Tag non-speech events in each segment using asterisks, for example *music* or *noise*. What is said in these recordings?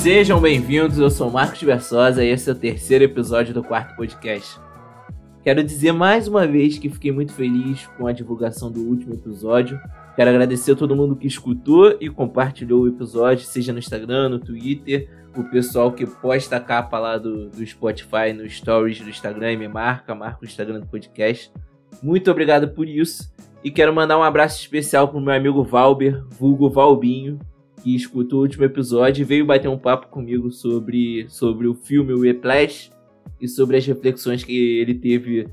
Sejam bem-vindos, eu sou Marcos Versosa e esse é o terceiro episódio do quarto podcast. Quero dizer mais uma vez que fiquei muito feliz com a divulgação do último episódio. Quero agradecer a todo mundo que escutou e compartilhou o episódio, seja no Instagram, no Twitter, o pessoal que posta a capa lá do, do Spotify no Stories do Instagram me marca, marca o Instagram do podcast. Muito obrigado por isso. E quero mandar um abraço especial pro meu amigo Valber, vulgo Valbinho, que escutou o último episódio e veio bater um papo comigo sobre, sobre o filme Whiplash e sobre as reflexões que ele teve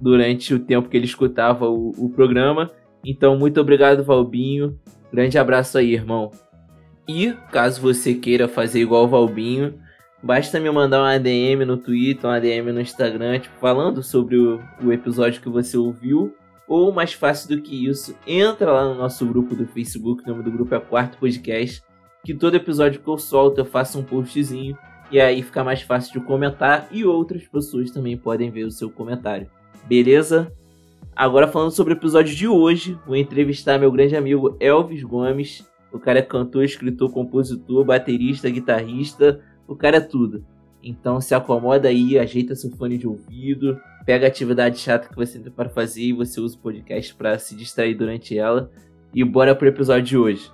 durante o tempo que ele escutava o, o programa. Então, muito obrigado, Valbinho. Grande abraço aí, irmão. E, caso você queira fazer igual o Valbinho, basta me mandar uma DM no Twitter, uma DM no Instagram, tipo, falando sobre o, o episódio que você ouviu ou mais fácil do que isso, entra lá no nosso grupo do Facebook, o nome do grupo é Quarto Podcast, que todo episódio que eu solto eu faço um postzinho e aí fica mais fácil de comentar e outras pessoas também podem ver o seu comentário. Beleza? Agora falando sobre o episódio de hoje, vou entrevistar meu grande amigo Elvis Gomes. O cara é cantor, escritor, compositor, baterista, guitarrista, o cara é tudo. Então se acomoda aí, ajeita seu fone de ouvido, pega a atividade chata que você tem para fazer e você usa o podcast para se distrair durante ela. E bora pro episódio de hoje.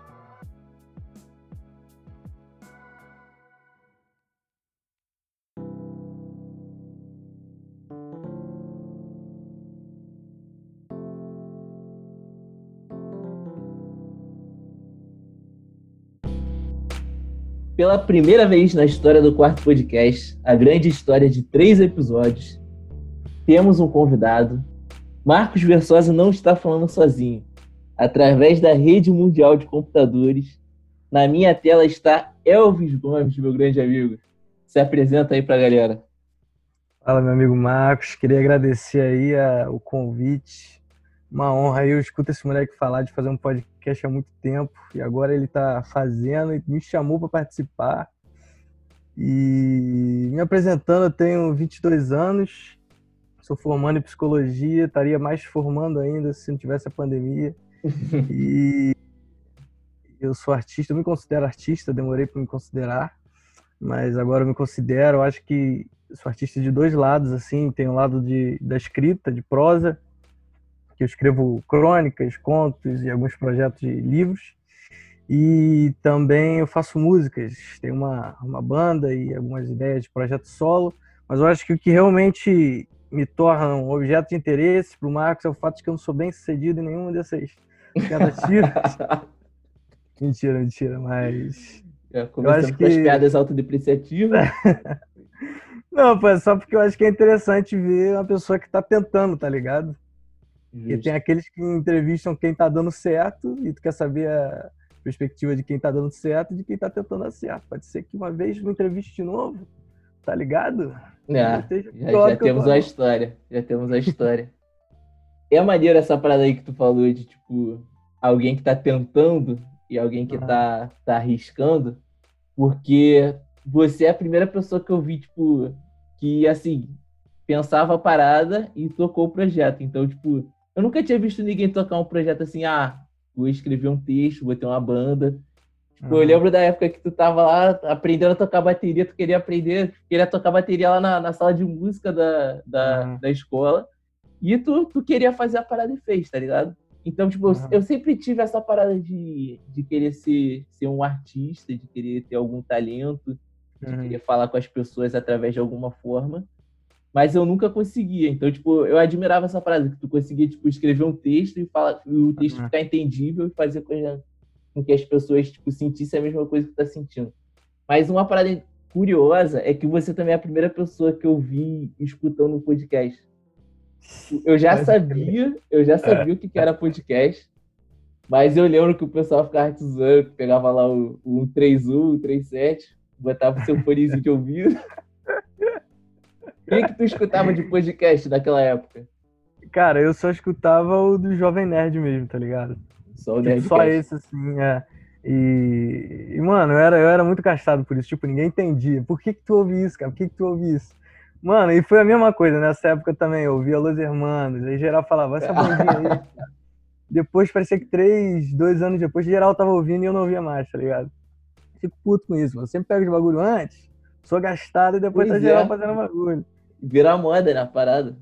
Pela primeira vez na história do quarto podcast, a grande história de três episódios, temos um convidado. Marcos Versosa não está falando sozinho. Através da rede mundial de computadores, na minha tela está Elvis Gomes, meu grande amigo. Se apresenta aí para a galera. Fala, meu amigo Marcos. Queria agradecer aí a, o convite. Uma honra. Eu escuto esse moleque falar de fazer um podcast há muito tempo e agora ele está fazendo e me chamou para participar. E me apresentando, eu tenho 22 anos, sou formando em psicologia, estaria mais formando ainda se não tivesse a pandemia. *laughs* e eu sou artista, eu me considero artista, demorei para me considerar, mas agora eu me considero, eu acho que sou artista de dois lados, assim, tem o um lado de, da escrita, de prosa, que eu escrevo crônicas, contos e alguns projetos de livros, e também eu faço músicas, tenho uma, uma banda e algumas ideias de projeto solo, mas eu acho que o que realmente me torna um objeto de interesse para o Marcos é o fato de que eu não sou bem sucedido em nenhuma dessas tiras. *laughs* mentira, mentira, mas. É, eu acho que... as piadas autodepreciativas. *laughs* não, pô, é só porque eu acho que é interessante ver uma pessoa que está tentando, tá ligado? Justo. E tem aqueles que entrevistam quem está dando certo e tu quer saber a perspectiva de quem está dando certo e de quem está tentando dar certo. Pode ser que uma vez me entreviste de novo, tá ligado? É, já, já temos a história. Já temos a história. *laughs* é maneiro essa parada aí que tu falou de, tipo, alguém que tá tentando e alguém que tá, tá arriscando, porque você é a primeira pessoa que eu vi, tipo, que, assim, pensava a parada e tocou o projeto. Então, tipo, eu nunca tinha visto ninguém tocar um projeto assim, ah, vou escrever um texto, vou ter uma banda. Tipo, uhum. Eu lembro da época que tu tava lá aprendendo a tocar bateria, tu queria aprender, queria tocar bateria lá na, na sala de música da, da, uhum. da escola. E tu, tu queria fazer a parada e fez, tá ligado? Então, tipo, uhum. eu sempre tive essa parada de, de querer ser, ser um artista, de querer ter algum talento, de uhum. querer falar com as pessoas através de alguma forma. Mas eu nunca conseguia. Então, tipo, eu admirava essa parada, que tu conseguia, tipo, escrever um texto e, falar, e o texto uhum. ficar entendível e fazer coisa com que as pessoas tipo, sentissem a mesma coisa que tu tá sentindo. Mas uma parada curiosa é que você também é a primeira pessoa que eu vi escutando o podcast. Eu já sabia, eu já sabia o que era podcast, mas eu lembro que o pessoal ficava te zoando, pegava lá o, o 131, o 37, botava o seu fonezinho de ouvido. *laughs* O que, tu escutava de podcast naquela época? Cara, eu só escutava o do Jovem Nerd mesmo, tá ligado? Só, tipo, só esse, assim, é. E, e, mano, eu era, eu era muito castrado por isso. Tipo, ninguém entendia. Por que, que tu ouve isso, cara? Por que, que tu ouve isso? Mano, e foi a mesma coisa. Nessa época também, eu ouvia Los Hermanos. Aí geral falava, essa *laughs* bandinha aí. Depois, parecia que três, dois anos depois, geral tava ouvindo e eu não ouvia mais, tá ligado? fico puto com isso. Eu sempre pego os bagulho antes, sou gastado e depois pois tá é. geral fazendo bagulho. Virar moda na parada.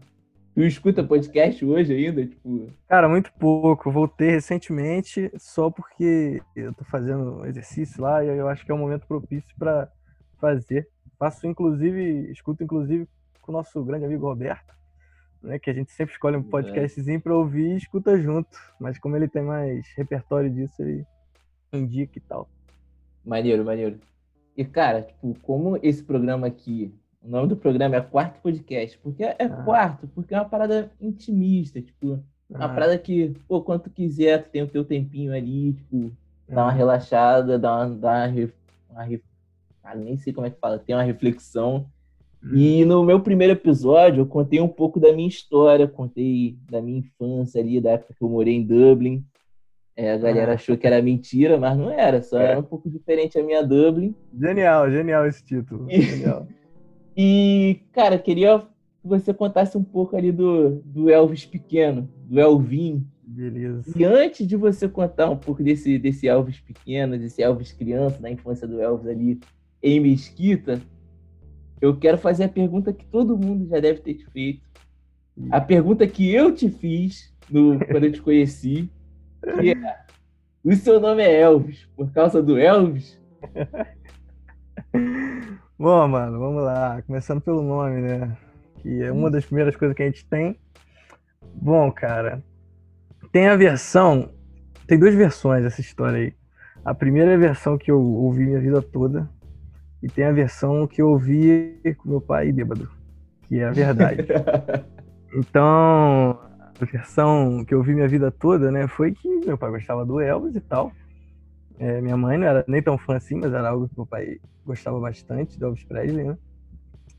Tu escuta podcast hoje ainda? Tipo... Cara, muito pouco. Voltei recentemente só porque eu tô fazendo exercício lá e eu acho que é um momento propício para fazer. Faço inclusive, escuto inclusive com o nosso grande amigo Roberto, né, que a gente sempre escolhe um é. podcastzinho para ouvir e escuta junto. Mas como ele tem mais repertório disso, ele indica e tal. Maneiro, maneiro. E cara, tipo, como esse programa aqui o nome do programa é Quarto Podcast. Porque é, ah. quarto, porque é uma parada intimista, tipo, uma ah. parada que, pô, quando tu quiser, tu tem o teu tempinho ali, tipo, dá uma ah. relaxada, dá uma. Dá uma, uma ah, nem sei como é que fala, tem uma reflexão. E uhum. no meu primeiro episódio, eu contei um pouco da minha história, contei da minha infância ali, da época que eu morei em Dublin. É, a galera ah. achou que era mentira, mas não era, só é. era um pouco diferente a minha Dublin. Genial, genial esse título. Genial. *laughs* E, cara, queria que você contasse um pouco ali do, do Elvis pequeno, do Elvin. Beleza. E antes de você contar um pouco desse, desse Elvis pequeno, desse Elvis criança, da infância do Elvis ali em Mesquita, eu quero fazer a pergunta que todo mundo já deve ter te feito. A pergunta que eu te fiz no, quando eu te conheci, que é, o seu nome é Elvis por causa do Elvis? *laughs* Bom, mano, vamos lá. Começando pelo nome, né? Que é uma das primeiras coisas que a gente tem. Bom, cara, tem a versão. Tem duas versões dessa história aí. A primeira é a versão que eu ouvi minha vida toda. E tem a versão que eu ouvi com meu pai bêbado. Que é a verdade. *laughs* então, a versão que eu ouvi minha vida toda, né? Foi que meu pai gostava do Elvis e tal. É, minha mãe não era nem tão fã assim, mas era algo que meu pai gostava bastante do Elvis Presley, né?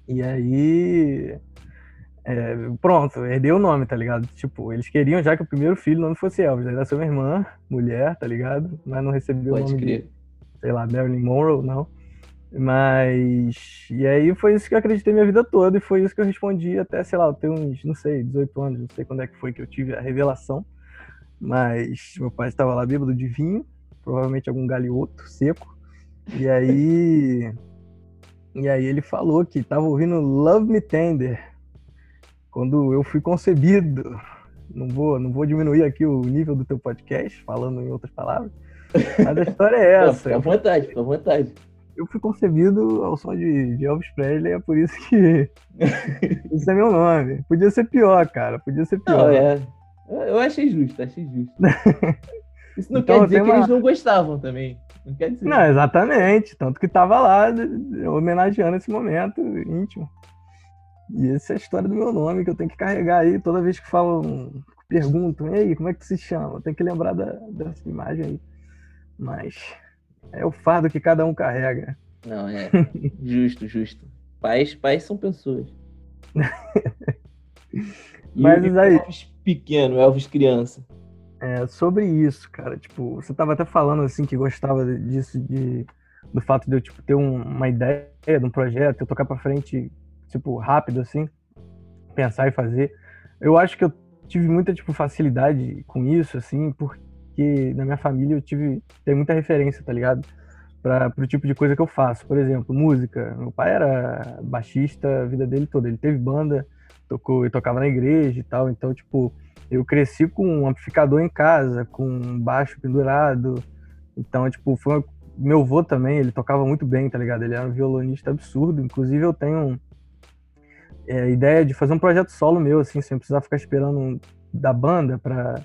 E aí. É, pronto, herdei o nome, tá ligado? Tipo, eles queriam já que o primeiro filho não fosse Elvis. Aí nasceu minha irmã, mulher, tá ligado? Mas não recebeu Pode o nome crer. de, sei lá, Marilyn Monroe, não. Mas. E aí foi isso que eu acreditei minha vida toda, e foi isso que eu respondi até, sei lá, eu tenho uns, não sei, 18 anos, não sei quando é que foi que eu tive a revelação. Mas meu pai estava lá bêbado de vinho, provavelmente algum galhoto seco. E aí. e aí ele falou que estava ouvindo Love Me Tender quando eu fui concebido. Não vou, não vou diminuir aqui o nível do teu podcast, falando em outras palavras. Mas a história é essa. Fica à vontade, fica à vontade. Eu fui concebido ao som de, de Elvis Presley, é por isso que. *laughs* isso é meu nome. Podia ser pior, cara. Podia ser pior. Não, é. Eu achei justo, achei justo. *laughs* Isso não então, quer dizer que uma... eles não gostavam também. Não quer dizer. Não, exatamente. Tanto que tava lá homenageando esse momento íntimo. E essa é a história do meu nome que eu tenho que carregar aí toda vez que falam, perguntam, ei, como é que se chama? Tem que lembrar da, dessa imagem aí. Mas é o fardo que cada um carrega. Não, é. *laughs* justo, justo. Pais, pais são pessoas. *laughs* Mas e aí. Elvis pequeno, Elvis criança. É, sobre isso, cara, tipo, você tava até falando assim que gostava disso, de, do fato de eu tipo, ter um, uma ideia de um projeto, eu tocar para frente, tipo, rápido assim, pensar e fazer. Eu acho que eu tive muita tipo facilidade com isso, assim, porque na minha família eu tive tem muita referência, tá ligado? Para o tipo de coisa que eu faço. Por exemplo, música. Meu pai era baixista a vida dele toda. Ele teve banda, tocou e tocava na igreja e tal. Então, tipo, eu cresci com um amplificador em casa, com um baixo pendurado. Então, tipo, foi meu avô também, ele tocava muito bem, tá ligado? Ele era um violonista absurdo. Inclusive, eu tenho é, ideia de fazer um projeto solo meu, assim, sem precisar ficar esperando da banda pra.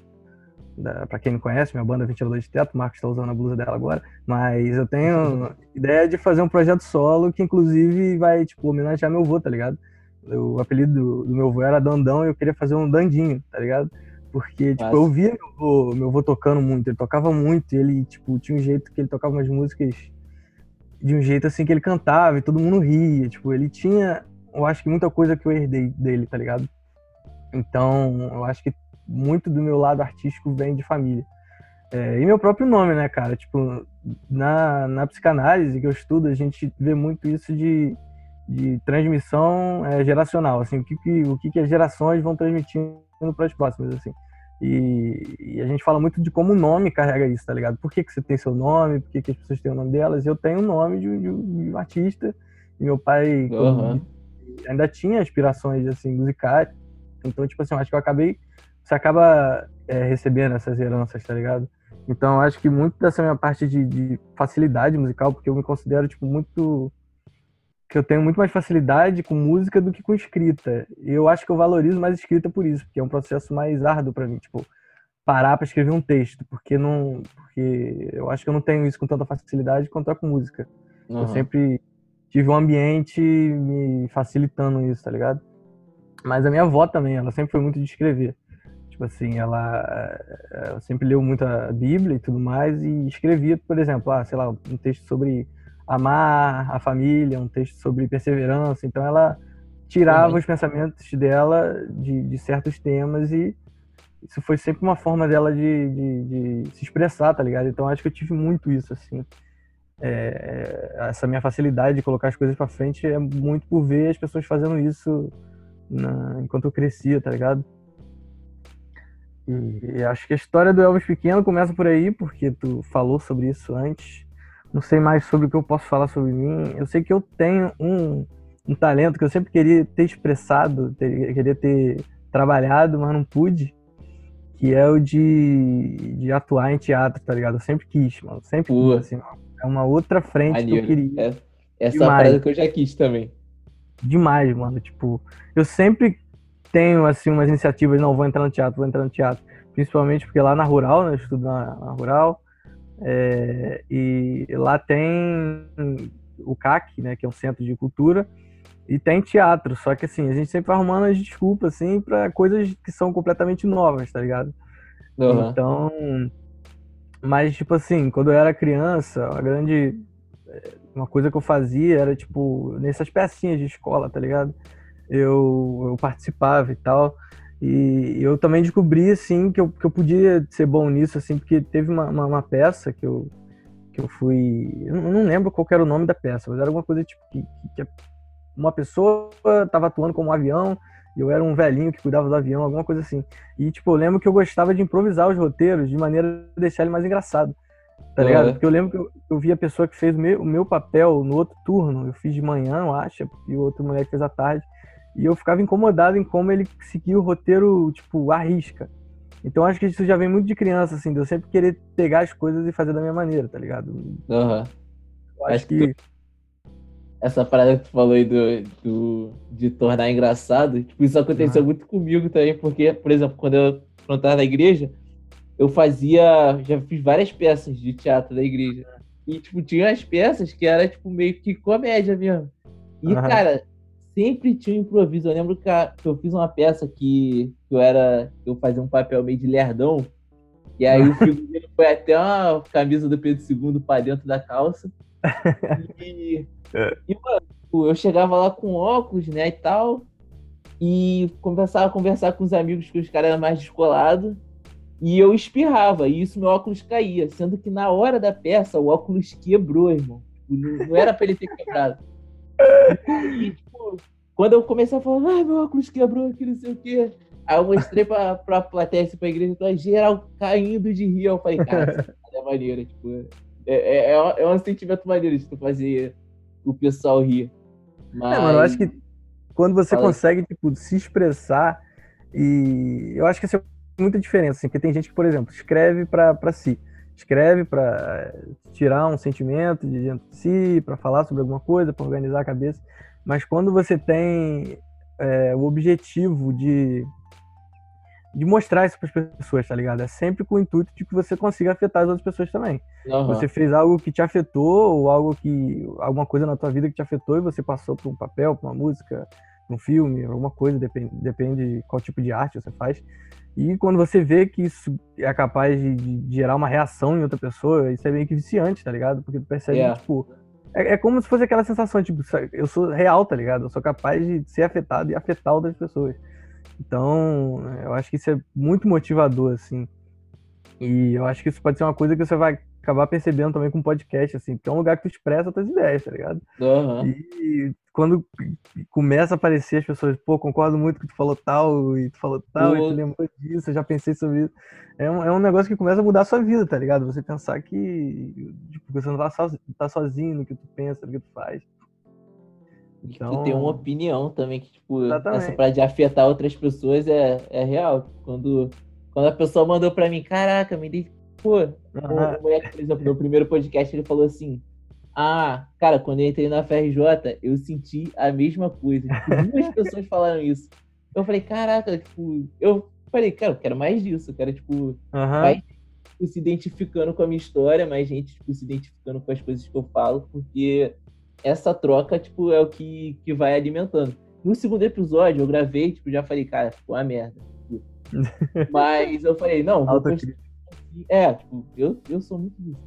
Da, pra quem não conhece, minha banda é Ventilador de Teto, o Marcos está usando a blusa dela agora, mas eu tenho *laughs* ideia de fazer um projeto solo que, inclusive, vai, tipo, homenagear meu avô, tá ligado? O apelido do, do meu avô era Dandão e eu queria fazer um Dandinho, tá ligado? Porque, tipo, eu via meu avô, meu avô tocando muito, ele tocava muito, e ele, tipo, tinha um jeito que ele tocava umas músicas de um jeito assim que ele cantava e todo mundo ria, tipo, ele tinha, eu acho que muita coisa que eu herdei dele, tá ligado? Então, eu acho que muito do meu lado artístico vem de família. É, e meu próprio nome, né, cara? Tipo, na, na psicanálise que eu estudo, a gente vê muito isso de de transmissão é, geracional, assim, o que, que, o que, que as gerações vão transmitindo para as próximas, assim. E, e, a gente fala muito de como o nome carrega isso, tá ligado? Por que, que você tem seu nome, por que, que as pessoas têm o nome delas. Eu tenho o nome de, de, de um artista, e meu pai uhum. ainda tinha aspirações assim, musicais. Então, tipo assim, eu acho que eu acabei. Você acaba é, recebendo essas heranças, tá ligado? Então, eu acho que muito dessa minha parte de, de facilidade musical, porque eu me considero, tipo, muito que eu tenho muito mais facilidade com música do que com escrita. E eu acho que eu valorizo mais escrita por isso, porque é um processo mais árduo para mim, tipo, parar para escrever um texto, porque não, porque eu acho que eu não tenho isso com tanta facilidade quanto é com música. Uhum. Eu sempre tive um ambiente me facilitando isso, tá ligado? Mas a minha avó também, ela sempre foi muito de escrever. Tipo assim, ela, ela sempre leu muito a Bíblia e tudo mais e escrevia, por exemplo, ah, sei lá, um texto sobre amar a família, um texto sobre perseverança. Então ela tirava os pensamentos dela de, de, certos temas e isso foi sempre uma forma dela de, de, de, se expressar, tá ligado? Então acho que eu tive muito isso, assim. É, essa minha facilidade de colocar as coisas para frente é muito por ver as pessoas fazendo isso na, enquanto eu crescia, tá ligado? E, e acho que a história do Elvis Pequeno começa por aí, porque tu falou sobre isso antes não sei mais sobre o que eu posso falar sobre mim. Eu sei que eu tenho um, um talento que eu sempre queria ter expressado, ter, queria ter trabalhado, mas não pude, que é o de, de atuar em teatro, tá ligado? Eu sempre quis, mano. Sempre quis, assim, É uma outra frente que eu queria. É, essa Demais. parada que eu já quis também. Demais, mano. Tipo, eu sempre tenho, assim, umas iniciativas, não, vou entrar no teatro, vou entrar no teatro. Principalmente porque lá na Rural, né, eu estudo na, na Rural, é, e lá tem o CAC, né, que é um centro de cultura, e tem teatro. Só que assim, a gente sempre vai arrumando as desculpas assim para coisas que são completamente novas, tá ligado? Uhum. Então, mas tipo assim, quando eu era criança, a grande uma coisa que eu fazia era tipo nessas pecinhas de escola, tá ligado? Eu, eu participava e tal. E eu também descobri, assim, que eu, que eu podia ser bom nisso, assim, porque teve uma, uma, uma peça que eu, que eu fui. Eu não lembro qual era o nome da peça, mas era alguma coisa tipo que, que uma pessoa estava atuando como um avião e eu era um velhinho que cuidava do avião, alguma coisa assim. E, tipo, eu lembro que eu gostava de improvisar os roteiros de maneira a deixar ele mais engraçado. Tá ligado? Porque eu lembro que eu, eu vi a pessoa que fez o meu, o meu papel no outro turno. Eu fiz de manhã, eu acho, e o outro moleque fez à tarde. E eu ficava incomodado em como ele seguia o roteiro, tipo, à risca. Então acho que isso já vem muito de criança, assim, de eu sempre querer pegar as coisas e fazer da minha maneira, tá ligado? Uhum. Eu acho, acho que. Tu... Essa parada que tu falou aí do, do, de tornar engraçado, tipo, isso aconteceu uhum. muito comigo também, porque, por exemplo, quando eu, quando eu tava na igreja, eu fazia. Já fiz várias peças de teatro da igreja. E, tipo, tinha as peças que era, tipo, meio que comédia mesmo. E, uhum. cara, sempre tinha um improviso. Eu lembro que, a, que eu fiz uma peça que, que eu era. Eu fazia um papel meio de lerdão. E aí o figurino *laughs* foi até uma camisa do Pedro II para dentro da calça. E, *laughs* é. e mano, eu chegava lá com óculos, né, e tal. E começava a conversar com os amigos que os caras eram mais descolados. E eu espirrava, e isso meu óculos caía. Sendo que na hora da peça o óculos quebrou, irmão. Tipo, não, não era para ele ter quebrado. *laughs* E, tipo, quando eu comecei a falar, ai, meu óculos quebrou aqui, não sei o quê. Aí eu mostrei pra, pra plateia, assim, pra igreja, então, geral caindo de rir. Eu falei, cara, *laughs* é maneiro, tipo, é, é, é, um sentimento maneiro de tu fazer o pessoal rir. Mas... É, mano, eu acho que quando você Fala consegue, tipo, se expressar e eu acho que isso é muita diferença, assim, porque tem gente que, por exemplo, escreve pra, pra si escreve para tirar um sentimento de dentro de si, para falar sobre alguma coisa, para organizar a cabeça. Mas quando você tem é, o objetivo de, de mostrar isso para as pessoas, tá ligado? É sempre com o intuito de que você consiga afetar as outras pessoas também. Uhum. Você fez algo que te afetou, ou algo que. alguma coisa na tua vida que te afetou e você passou por um papel, por uma música, um filme, alguma coisa, depende, depende de qual tipo de arte você faz. E quando você vê que isso é capaz de, de, gerar uma reação em outra pessoa, isso é meio que viciante, tá ligado? Porque tu percebe, yeah. tipo. É, é, como se fosse aquela sensação, tipo, eu sou real, tá ligado? Eu sou capaz de ser afetado e afetar outras pessoas. Então, eu acho que isso é muito motivador, assim. E eu acho que isso pode ser uma coisa que você vai acabar percebendo também com podcast, assim, porque é um lugar que tu expressa tuas ideias, tá ligado? Aham. E quando começa a aparecer as pessoas, pô, concordo muito que tu falou tal, e tu falou tal, e Pô. tu lembrou disso, eu já pensei sobre isso. É um, é um negócio que começa a mudar a sua vida, tá ligado? Você pensar que tipo, você não tá, so, tá sozinho no que tu pensa, no que tu faz. E que tu tem uma opinião também, que, tipo, essa Exatamente. parada de afetar outras pessoas é, é real. Quando, quando a pessoa mandou pra mim, caraca, me dei. Pô, Aham. o moleque, por exemplo, no primeiro podcast, ele falou assim: Ah, cara, quando eu entrei na FRJ, eu senti a mesma coisa. Tipo, duas *laughs* pessoas falaram isso. Eu falei, caraca, tipo, eu falei, cara, eu quero mais disso. Eu quero, tipo, Aham. Vai- tipo, se identificando com a minha história, mais gente, tipo, se identificando com as coisas que eu falo, porque essa troca, tipo, é o que, que vai alimentando. No segundo episódio, eu gravei, tipo, já falei, cara, ficou uma merda. *laughs* Mas eu falei, não, vou. É, tipo, eu, eu sou muito disso.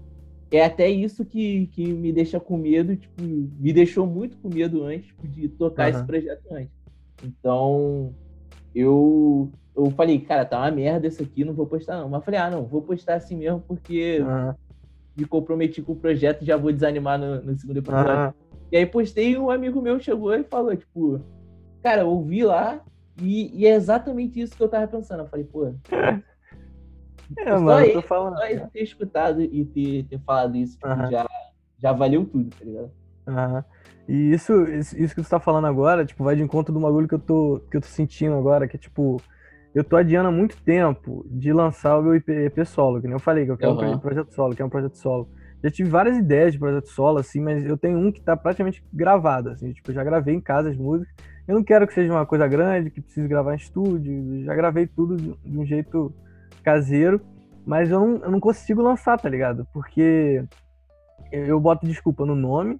É até isso que, que me deixa com medo, tipo, me deixou muito com medo antes tipo, de tocar esse Aham. projeto antes. Então, eu, eu falei, cara, tá uma merda isso aqui, não vou postar não. Mas falei, ah, não, vou postar assim mesmo, porque Aham. me comprometi com o projeto e já vou desanimar no, no segundo episódio. Aham. E aí postei e um amigo meu chegou e falou, tipo, cara, eu ouvi lá e, e é exatamente isso que eu tava pensando. Eu falei, pô, *laughs* *laughs* É, Só mano, tô falando. só ele ter escutado e ter, ter falado isso, tipo, já, já valeu tudo, tá ligado? Aham. E isso, isso isso que você tá falando agora, tipo, vai de encontro do bagulho que eu tô, que eu tô sentindo agora, que é tipo, eu tô adiando há muito tempo de lançar o meu IP, EP solo, que nem eu falei, que eu quero um Aham. proje- projeto solo, que é um projeto solo. Já tive várias ideias de projeto solo, assim, mas eu tenho um que tá praticamente gravado, assim, tipo, eu já gravei em casa as músicas. Eu não quero que seja uma coisa grande, que precise gravar em estúdio, já gravei tudo de de um jeito caseiro, mas eu não, eu não consigo lançar, tá ligado? Porque eu eu boto desculpa no nome,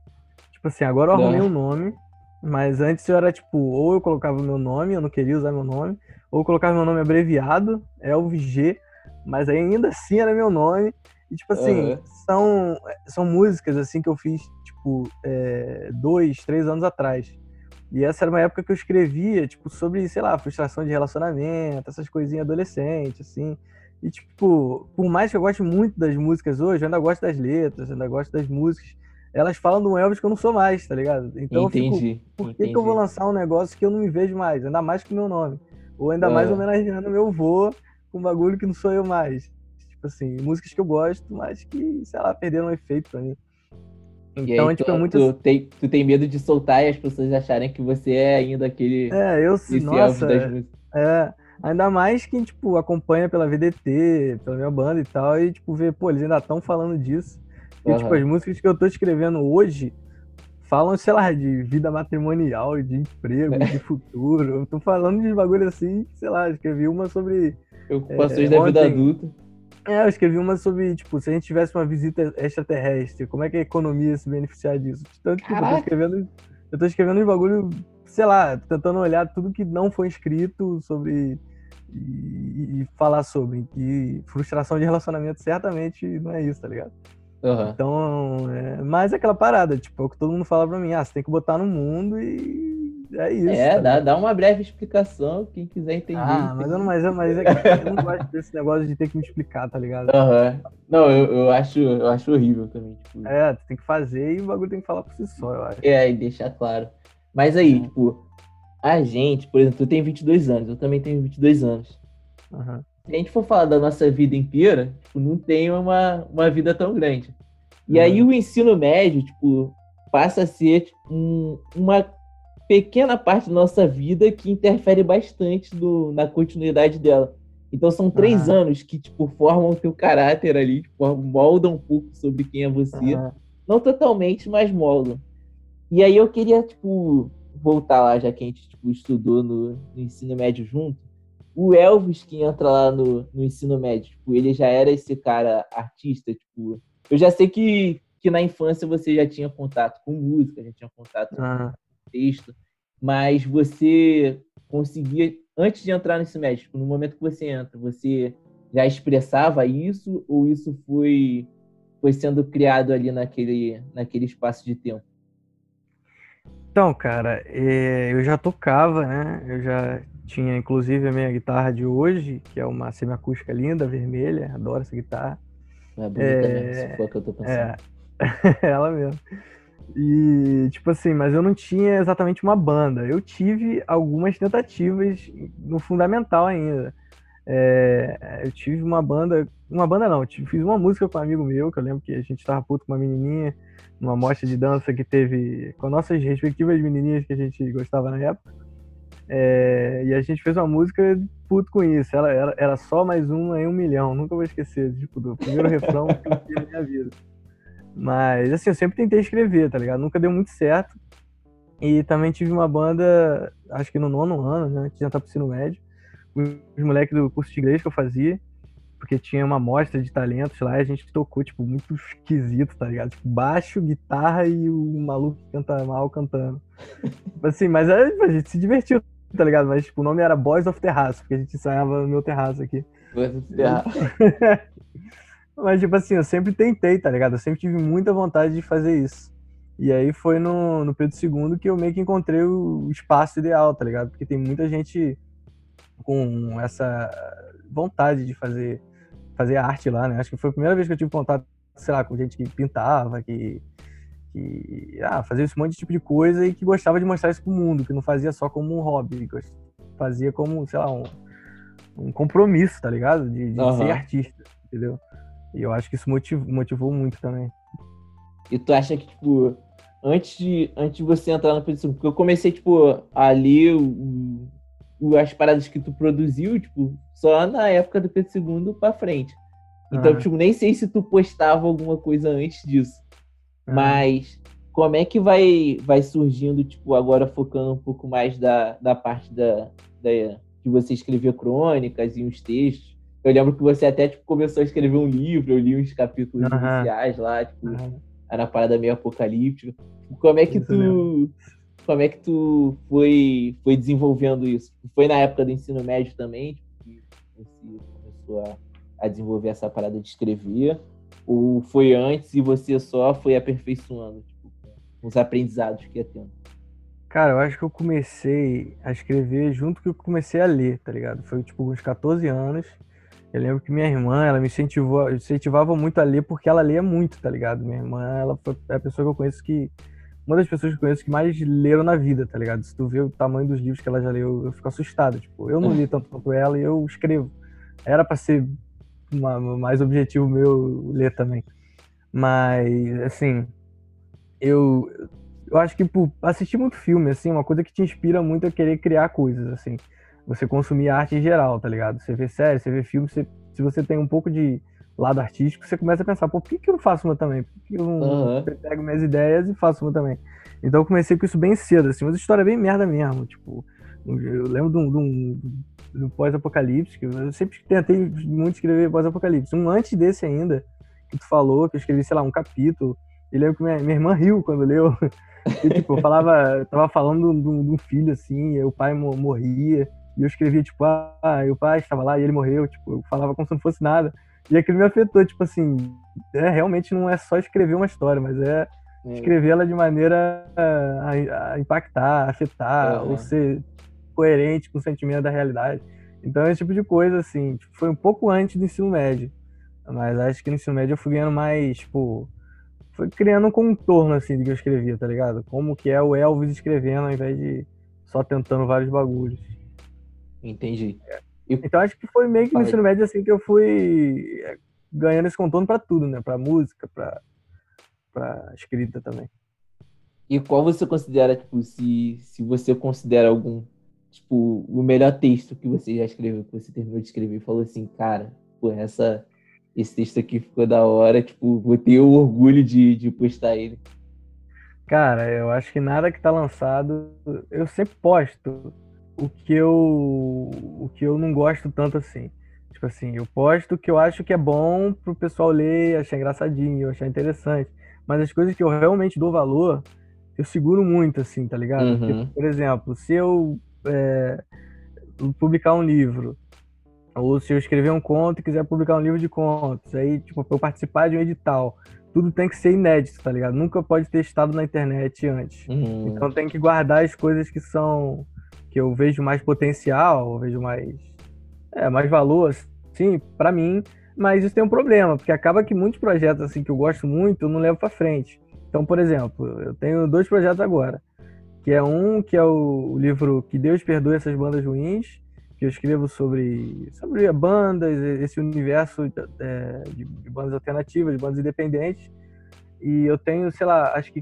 Tipo assim, agora eu arrumei Não. um nome, mas antes eu era tipo, ou eu colocava o meu nome, eu não queria usar meu nome, ou eu colocava meu nome abreviado, Elvis G, mas ainda assim era meu nome. E tipo assim, são, são músicas assim que eu fiz, tipo, é, dois, três anos atrás. E essa era uma época que eu escrevia, tipo, sobre, sei lá, frustração de relacionamento, essas coisinhas adolescentes, assim. E, tipo, por mais que eu goste muito das músicas hoje, eu ainda gosto das letras, eu ainda gosto das músicas. Elas falam um Elvis que eu não sou mais, tá ligado? Então eu fico, entendi. por que, que eu vou lançar um negócio que eu não me vejo mais? Ainda mais com o meu nome. Ou ainda mais É. homenageando meu vô com um bagulho que não sou eu mais. Tipo assim, músicas que eu gosto, mas que, sei lá, perderam um efeito pra mim. Então, aí, tipo, tu, é muito. tu, tem, tu tem medo de soltar e as pessoas acharem que você é ainda aquele É, eu, nossa, das músicas. É, ainda mais quem, tipo, acompanha pela VDT, pela minha banda e tal, e, tipo, vê, pô, eles ainda estão falando disso. E, tipo, Aham. as músicas que eu tô escrevendo hoje falam, sei lá, de vida matrimonial, de emprego, de *laughs* futuro. Eu tô falando de bagulho assim, sei lá, escrevi uma sobre. Preocupações É, da vida ontem- adulta. É, eu escrevi uma sobre, tipo, se a gente tivesse uma visita extraterrestre, como é que a economia ia se beneficiar disso? Então, tipo, eu tô escrevendo. Eu tô escrevendo um bagulho, sei lá, tentando olhar tudo que não foi escrito sobre. E, e falar sobre. E frustração de relacionamento certamente não é isso, tá ligado? Aham. Então, é mais aquela parada, tipo, é o que todo mundo fala pra mim, ah, você tem que botar no mundo e é isso. É, dá, dá uma breve explicação, quem quiser entender. Ah, mas eu não, mas, eu- mas é eu não gosto desse negócio de ter que me explicar, tá ligado? Aham. Não, eu, eu, acho, eu acho horrível também. Tipo, É, tu tem que fazer e o bagulho tem que falar por si só, eu acho. É, e deixar claro. Mas aí, É. tipo, a gente, por exemplo, tu tem 22 anos, eu também tenho 22 anos. Aham. Se a gente for falar da nossa vida inteira, tipo, não tem uma, uma vida tão grande. E Uhum. aí o ensino médio, tipo, passa a ser tipo, um- uma pequena parte da nossa vida que interfere bastante no- na continuidade dela. Então são três Aham. anos que, tipo, formam o teu caráter ali, tipo, moldam um pouco sobre quem é você. Aham. Não totalmente, mas moldam. E aí eu queria, tipo, voltar lá, já que a gente tipo, estudou no, no ensino médio junto. O Elvis que entra lá no, no ensino médio, tipo, ele já era esse cara artista, tipo. Eu já sei que, que na infância você já tinha contato com música, já tinha contato Aham. Com texto, mas você conseguia, antes de entrar no ensino médio, tipo, no momento que você entra, você já expressava isso ou isso foi foi sendo criado ali naquele, naquele espaço de tempo? Então, cara, é, eu já tocava, né? Eu já tinha, inclusive, a minha guitarra de hoje, que é uma semiacústica linda, vermelha, adoro essa guitarra. É bonita é... mesmo, se for que eu tô pensando. É, *laughs* ela mesmo. E, tipo assim, mas eu não tinha exatamente uma banda. Eu tive algumas tentativas no fundamental ainda. É, eu tive uma banda, uma banda não, tive, fiz uma música com um amigo meu, que eu lembro que a gente tava puto com uma menininha, numa mostra de dança que teve com nossas respectivas menininhas que a gente gostava na época. É, e a gente fez uma música puto com isso. Ela era, era só mais uma em um milhão, nunca vou esquecer, tipo, do primeiro refrão que eu fiz na minha vida. Mas, assim, eu sempre tentei escrever, tá ligado? Nunca deu muito certo. E também tive uma banda, acho que no nono ano, né? Que já tá pro ensino médio. Os moleques do curso de inglês que eu fazia. Porque tinha uma amostra de talentos lá e a gente tocou, tipo, muito esquisito, tá ligado? Tipo, baixo, guitarra e o maluco que canta mal cantando. *laughs* Tipo assim, mas a gente se divertiu, tá ligado? Mas, tipo, o nome era Boys of Terraço, porque a gente ensaiava no meu terraço aqui. Boys of Terraço. *laughs* Mas, tipo assim, eu sempre tentei, tá ligado? Eu sempre tive muita vontade de fazer isso. E aí foi no, no Pedro II que eu meio que encontrei o espaço ideal, tá ligado? Porque tem muita gente com essa vontade de fazer, fazer arte lá, né? Acho que foi a primeira vez que eu tive contato, sei lá, com gente que pintava, que, que ah, fazia esse monte de tipo de coisa e que gostava de mostrar isso pro mundo, que não fazia só como um hobby, fazia como, sei lá, um, um compromisso, tá ligado? De, de uhum. ser artista, entendeu? E eu acho que isso motivou, motivou muito também. E tu acha que, tipo, antes de, antes de você entrar na produção, porque eu comecei, tipo, a ler o, o, as paradas que tu produziu, tipo, só na época do Pedro II pra frente. Então, ah. tipo, nem sei se tu postava alguma coisa antes disso. Ah. Mas como é que vai, vai surgindo, tipo, agora focando um pouco mais da, da parte da, da de você escrever crônicas e uns textos, eu lembro que você até tipo, começou a escrever um livro, eu li uns capítulos uhum. iniciais lá, tipo, uhum. era parada meio apocalíptica. Como é que isso tu. Mesmo. Como é que tu foi, foi desenvolvendo isso? Foi na época do ensino médio também, tipo, que você começou a, a desenvolver essa parada de escrever? Ou foi antes e você só foi aperfeiçoando, tipo, os aprendizados que ia tendo? Cara, eu acho que eu comecei a escrever junto que eu comecei a ler, tá ligado? Foi tipo uns 14 anos. Eu lembro que minha irmã, ela me incentivou, incentivava muito a ler porque ela lia muito, tá ligado? Minha irmã, ela foi a pessoa que eu conheço que uma das pessoas que eu conheço que mais leram na vida, tá ligado? Se tu vê o tamanho dos livros que ela já leu, eu fico assustado. Tipo, eu não li tanto quanto ela e eu escrevo. Era para ser uma, mais objetivo meu ler também. Mas, assim, eu, eu acho que por assistir muito filme, assim, uma coisa que te inspira muito a querer criar coisas, assim você consumir arte em geral, tá ligado? Você vê série, você vê filme, você, se você tem um pouco de lado artístico, você começa a pensar, pô, por que, que eu não faço uma também? Por que eu não uhum. pego minhas ideias e faço uma também? Então eu comecei com isso bem cedo, assim, mas a história é bem merda mesmo, tipo, eu lembro de um, de um, de um pós-apocalipse, que eu sempre tentei muito escrever pós-apocalipse. Um antes desse ainda, que tu falou, que eu escrevi, sei lá, um capítulo, e lembro que minha, minha irmã riu quando leu, *laughs* e, tipo, eu falava, eu tava falando de um, de um filho, assim, e o pai morria, e eu escrevia, tipo, ah, o pai estava lá e ele morreu, tipo, eu falava como se não fosse nada. E aquilo me afetou, tipo assim, é, realmente não é só escrever uma história, mas é, é. escrevê-la de maneira a, a impactar, afetar, uhum. ou ser coerente com o sentimento da realidade. Então, esse tipo de coisa, assim, tipo, foi um pouco antes do ensino médio. Mas acho que no ensino médio eu fui ganhando mais, tipo, foi criando um contorno, assim, do que eu escrevia, tá ligado? Como que é o Elvis escrevendo ao invés de só tentando vários bagulhos. Entendi. E... Então acho que foi meio que no ensino médio assim que eu fui é, ganhando esse contorno para tudo, né? Para música, para para escrita também. E qual você considera, tipo, se, se você considera algum, tipo, o melhor texto que você já escreveu, que você terminou de escrever e falou assim, cara, pô, essa, esse texto aqui ficou da hora, tipo, vou ter o orgulho de, de postar ele. Cara, eu acho que nada que tá lançado, eu sempre posto, o que eu o que eu não gosto tanto assim. Tipo assim, eu posto o que eu acho que é bom pro pessoal ler, achar engraçadinho, achar interessante. Mas as coisas que eu realmente dou valor, eu seguro muito, assim, tá ligado? Uhum. Porque, por exemplo, se eu é, publicar um livro, ou se eu escrever um conto e quiser publicar um livro de contos, aí, tipo, pra eu participar de um edital, tudo tem que ser inédito, tá ligado? Nunca pode ter estado na internet antes. Uhum. Então tem que guardar as coisas que são que eu vejo mais potencial, vejo mais é, mais valor, assim, para mim, Mas isso tem um problema, porque acaba que muitos projetos assim que eu gosto muito, eu não levo para frente. Então, por exemplo, eu tenho dois projetos agora, que é um que é o livro Que Deus Perdoe Essas Bandas Ruins, que eu escrevo sobre, sobre bandas, esse universo é, de, de bandas alternativas, de bandas independentes. E eu tenho, sei lá, acho que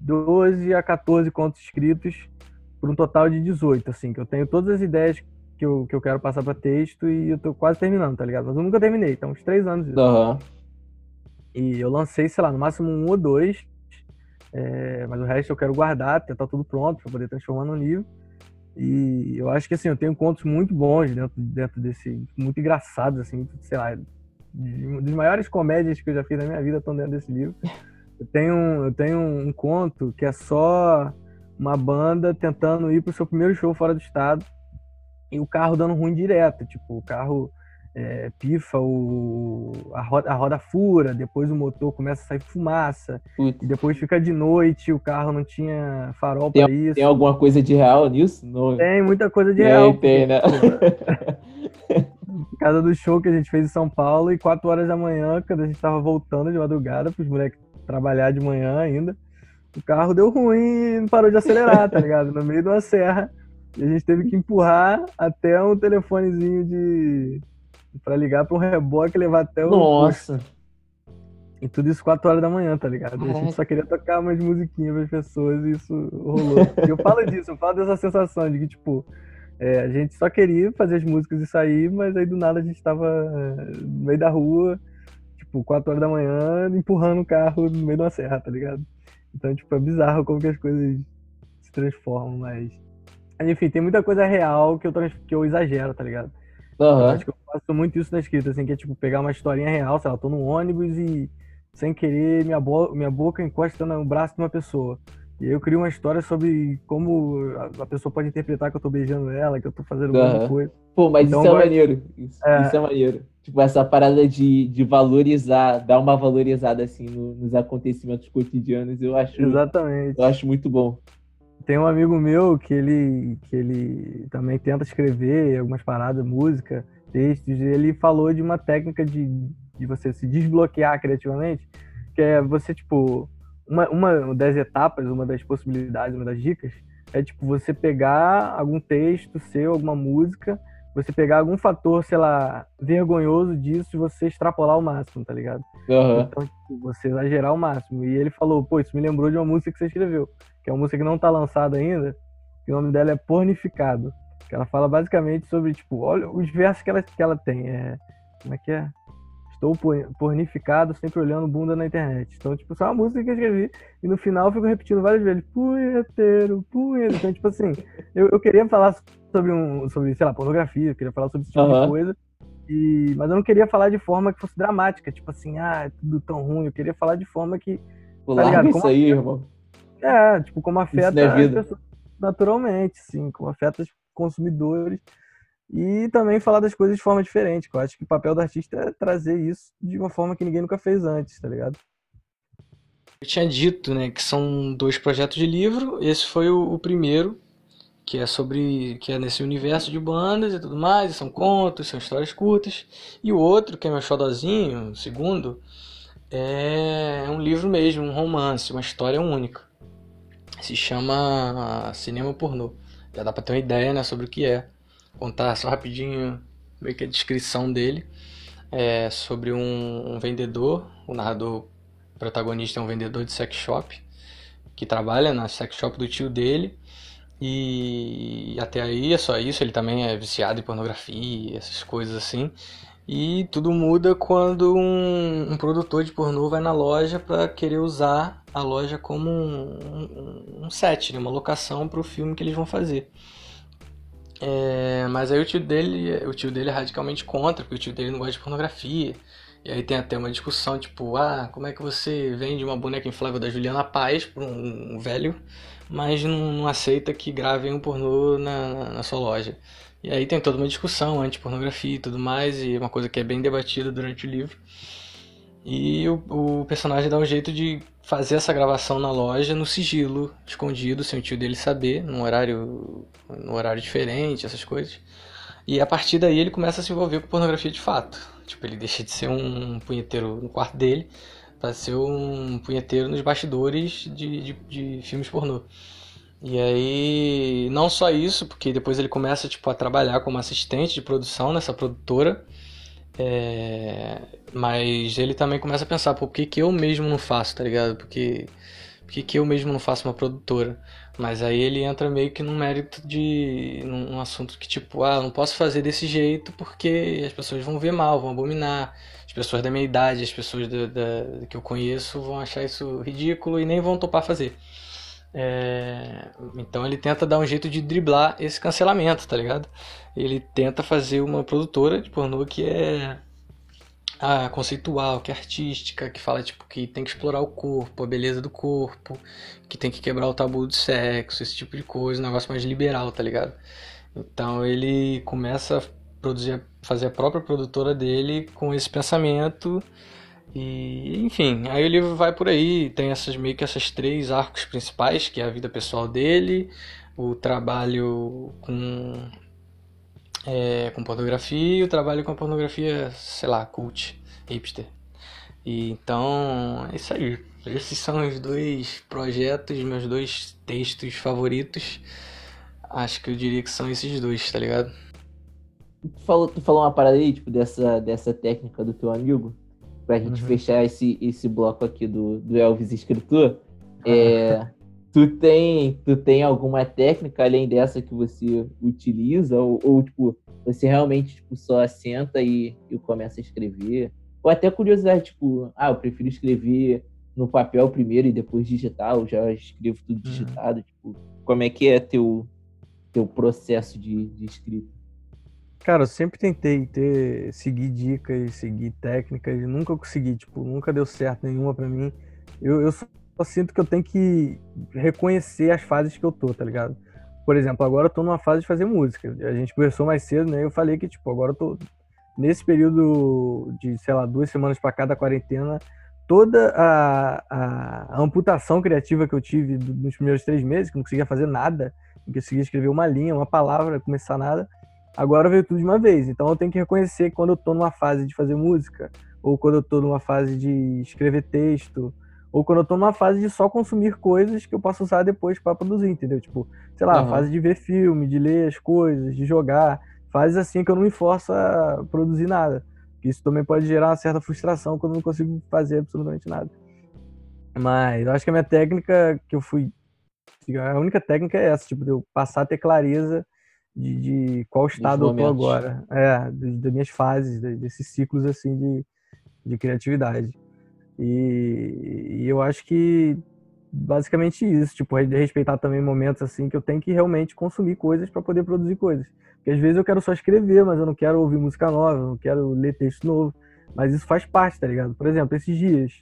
12 a 14 contos escritos por um total de 18, assim, que eu tenho todas as ideias que eu, que eu quero passar para texto e eu tô quase terminando, tá ligado? Mas eu nunca terminei, então uns três anos. Uhum. E eu lancei, sei lá, no máximo um ou dois, é, mas o resto eu quero guardar, tentar tudo pronto para poder transformar num livro. E eu acho que assim, eu tenho contos muito bons dentro, dentro desse. muito engraçados, assim, sei lá. De, dos maiores comédias que eu já fiz na minha vida estão dentro desse livro. Eu tenho, eu tenho um conto que é só uma banda tentando ir pro seu primeiro show fora do estado e o carro dando ruim direto. Tipo, o carro é, pifa, o, a, roda, a roda fura, depois o motor começa a sair fumaça, Putz. e depois fica de noite, o carro não tinha farol para isso. Tem alguma coisa de real nisso? Não... Tem muita coisa de real. Tem, né? *laughs* casa do show que a gente fez em São Paulo, e 4 horas da manhã, quando a gente tava voltando de madrugada, pros moleques trabalhar de manhã ainda, o carro deu ruim e não parou de acelerar, tá ligado? No meio de uma serra. E a gente teve que empurrar até um telefonezinho de, Pra ligar pra um reboque e levar até o. Nossa! E tudo isso 4 horas da manhã, tá ligado? Caraca. A gente só queria tocar umas musiquinhas pras pessoas e isso rolou. e eu falo disso, eu falo dessa sensação de que, tipo, é, a gente só queria fazer as músicas e sair, mas aí do nada a gente tava é, no meio da rua, tipo, 4 horas da manhã, empurrando o carro no meio de uma serra, tá ligado? Então, tipo, é bizarro como que as coisas se transformam, mas. Enfim, tem muita coisa real que eu, que eu exagero, tá ligado? Uhum. acho que eu faço muito isso na escrita, assim, que é tipo pegar uma historinha real, sei lá, eu tô no ônibus e sem querer minha, bo minha boca encosta no braço de uma pessoa. E aí eu crio uma história sobre como a pessoa pode interpretar que eu tô beijando ela, que eu tô fazendo uhum. alguma coisa. Pô, mas então, isso é maneiro. Isso é... isso é... maneiro. Tipo, essa parada de, de valorizar, dar uma valorizada assim no, nos acontecimentos cotidianos, eu acho. Exatamente. Eu acho muito bom. Tem um amigo meu que ele, que ele também tenta escrever algumas paradas, música, textos, e ele falou de uma técnica de, de você se desbloquear criativamente, que é você, tipo, uma, uma das etapas, uma das possibilidades, uma das dicas, é, tipo, você pegar algum texto seu, alguma música, você pegar algum fator, sei lá, vergonhoso disso e você extrapolar ao máximo, tá ligado? Uhum. Então, tipo, você exagerar ao máximo. E ele falou, pô, isso me lembrou de uma música que você escreveu, que é uma música que não tá lançada ainda, que o nome dela é Pornificado. Que ela fala basicamente sobre, tipo, olha os versos que ela, que ela tem. É, como é que é? Estou pornificado, sempre olhando bunda na internet. Então, tipo, só uma música que eu escrevi. E no final eu fico repetindo várias vezes. Punheteiro, punheteiro. Então, tipo assim, eu, eu queria falar sobre, um, sobre, sei lá, pornografia. Eu queria falar sobre esse tipo uhum. de coisa. E, mas eu não queria falar de forma que fosse dramática. Tipo assim, ah, é tudo tão ruim. Eu queria falar de forma que... Tá ligado? isso aí, irmão. É, tipo, como afeta é as pessoas naturalmente, sim. Como afeta os consumidores e também falar das coisas de forma diferente. Eu acho que o papel do artista é trazer isso de uma forma que ninguém nunca fez antes, tá ligado? Eu tinha dito, né, que são dois projetos de livro. Esse foi o, o primeiro, que é sobre, que é nesse universo de bandas e tudo mais. E são contos, são histórias curtas. E o outro, que é meu xodozinho, o segundo, é um livro mesmo, um romance, uma história única. Se chama Cinema Pornô. Já dá pra ter uma ideia, né, sobre o que é contar só rapidinho meio que a descrição dele. É sobre um, um vendedor, o narrador protagonista é um vendedor de sex shop que trabalha na sex shop do tio dele. E até aí é só isso, ele também é viciado em pornografia, essas coisas assim. E tudo muda quando um, um produtor de pornô vai na loja para querer usar a loja como um, um, set, né? uma locação para o filme que eles vão fazer. É, mas aí o tio dele, o tio dele é radicalmente contra, porque o tio dele não gosta de pornografia. E aí tem até uma discussão, tipo, ah, como é que você vende uma boneca inflável da Juliana Paz para um, um, velho, mas não, não, aceita que gravem um pornô na, na, sua loja? E aí tem toda uma discussão anti-pornografia e tudo mais, e uma coisa que é bem debatida durante o livro. E o, o personagem dá um jeito de fazer essa gravação na loja no sigilo, escondido, sem o tio dele saber, num horário, num horário diferente, essas coisas. E a partir daí ele começa a se envolver com pornografia de fato. Tipo, ele deixa de ser um punheteiro no quarto dele para ser um punheteiro nos bastidores de, de, de, filmes pornô. E aí, não só isso, porque depois ele começa tipo, a trabalhar como assistente de produção nessa produtora, é... mas ele também começa a pensar, por que, que eu mesmo não faço, tá ligado? Porque, por que, que eu mesmo não faço uma produtora? Mas aí ele entra meio que num mérito de. num assunto que, tipo, ah, não posso fazer desse jeito porque as pessoas vão ver mal, vão abominar. As pessoas da minha idade, as pessoas da, da que eu conheço vão achar isso ridículo e nem vão topar fazer. É... Então ele tenta dar um jeito de driblar esse cancelamento, tá ligado? Ele tenta fazer uma produtora de pornô que é ah, conceitual, que é artística, que fala tipo que tem que explorar o corpo, a beleza do corpo, que tem que quebrar o tabu do sexo, esse tipo de coisa, um negócio mais liberal, tá ligado? Então ele começa a produzir, fazer a própria produtora dele com esse pensamento e enfim, aí o livro vai por aí, tem essas meio que essas três arcos principais, que é a vida pessoal dele, o trabalho com é, com pornografia e o trabalho com pornografia, sei lá, cult, hipster. E então, é isso aí. Esses são os dois projetos, meus dois textos favoritos. Acho que eu diria que são esses dois, tá ligado? Tu falou, tu falou uma parada aí, tipo, dessa, dessa técnica do teu amigo, pra gente uhum. fechar esse, esse bloco aqui do, do Elvis escritor. *laughs* É, Tu tem, tu tem alguma técnica além dessa que você utiliza? Ou, ou tipo, você realmente tipo, só senta e, e começa a escrever? Ou até curiosidade, tipo, ah, eu prefiro escrever no papel primeiro e depois digitar, eu já escrevo tudo uhum. digitado. Uhum. Tipo, como é que é teu, teu processo de, de escrita? Cara, eu sempre tentei ter, seguir dicas, seguir técnicas, e nunca consegui, tipo, nunca deu certo nenhuma para mim. Eu, eu eu sinto que eu tenho que reconhecer as fases que eu tô, tá ligado? Por exemplo, agora eu tô numa fase de fazer música. A gente conversou mais cedo, né? Eu falei que, tipo, agora eu tô nesse período de, sei lá, duas semanas para cada quarentena, toda a, a, amputação criativa que eu tive nos primeiros três meses, que não conseguia fazer nada, não conseguia escrever uma linha, uma palavra, começar nada, agora veio tudo de uma vez. Então eu tenho que reconhecer quando eu tô numa fase de fazer música, ou quando eu tô numa fase de escrever texto, ou quando eu tô numa fase de só consumir coisas que eu posso usar depois para produzir, entendeu? Tipo, sei lá, uhum. fase de ver filme, de ler as coisas, de jogar, fases assim que eu não me forço a produzir nada. Isso também pode gerar uma certa frustração quando eu não consigo fazer absolutamente nada. Mas eu acho que a minha técnica que eu fui. A única técnica é essa, tipo, de eu passar a ter clareza de, de qual estado eu tô agora. É, das minhas fases, desses ciclos assim de, de criatividade. E, e, eu acho que basicamente isso, tipo, respeitar também momentos assim que eu tenho que realmente consumir coisas para poder produzir coisas. Porque às vezes eu quero só escrever, mas eu não quero ouvir música nova, eu não quero ler texto novo. Mas isso faz parte, tá ligado? Por exemplo, esses dias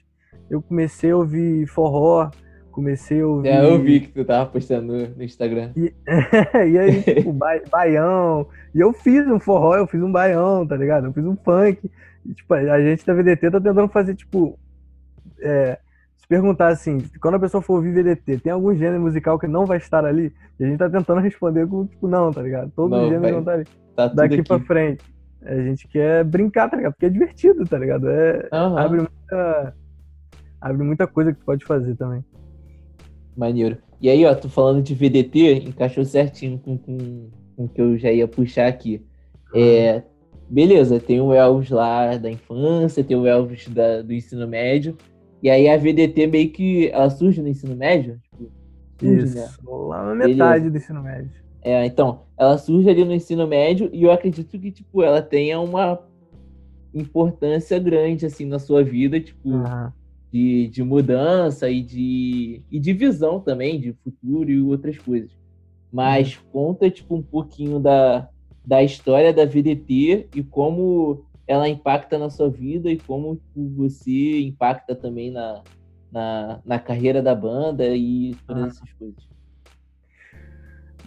eu comecei a ouvir forró, comecei a ouvir. É, eu vi que tu tava postando no Instagram. E, *laughs* e aí, tipo, ba baião. E eu fiz um forró, eu fiz um baião, tá ligado? Eu fiz um funk. E, tipo, a gente da VDT tá tentando fazer, tipo, é, se perguntar assim, quando a pessoa for ouvir VDT, tem algum gênero musical que não vai estar ali? E a gente tá tentando responder com, tipo, não, tá ligado? Todos os gêneros vão estar ali. Tá Daqui aqui. pra frente. A gente quer brincar, tá ligado? Porque é divertido, tá ligado? É, uhum. abre, muita, abre muita coisa que tu pode fazer também. Maneiro. E aí, ó, tô falando de VDT, encaixou certinho com, com, com o que eu já ia puxar aqui. É, beleza, tem o Elvis lá da infância, tem o Elvis da, do ensino médio, e aí a VDT meio que ela surge no ensino médio. Tipo, surge, Isso, né? lá na metade Beleza. do ensino médio. É, então, ela surge ali no ensino médio e eu acredito que, tipo, ela tenha uma importância grande, assim, na sua vida, tipo, uhum. De, de mudança e de, e de visão também, de futuro e outras coisas. Mas uhum. conta, tipo, um pouquinho da, da história da VDT e como ela impacta na sua vida e como você impacta também na, na, na carreira da banda e todas ah. essas coisas.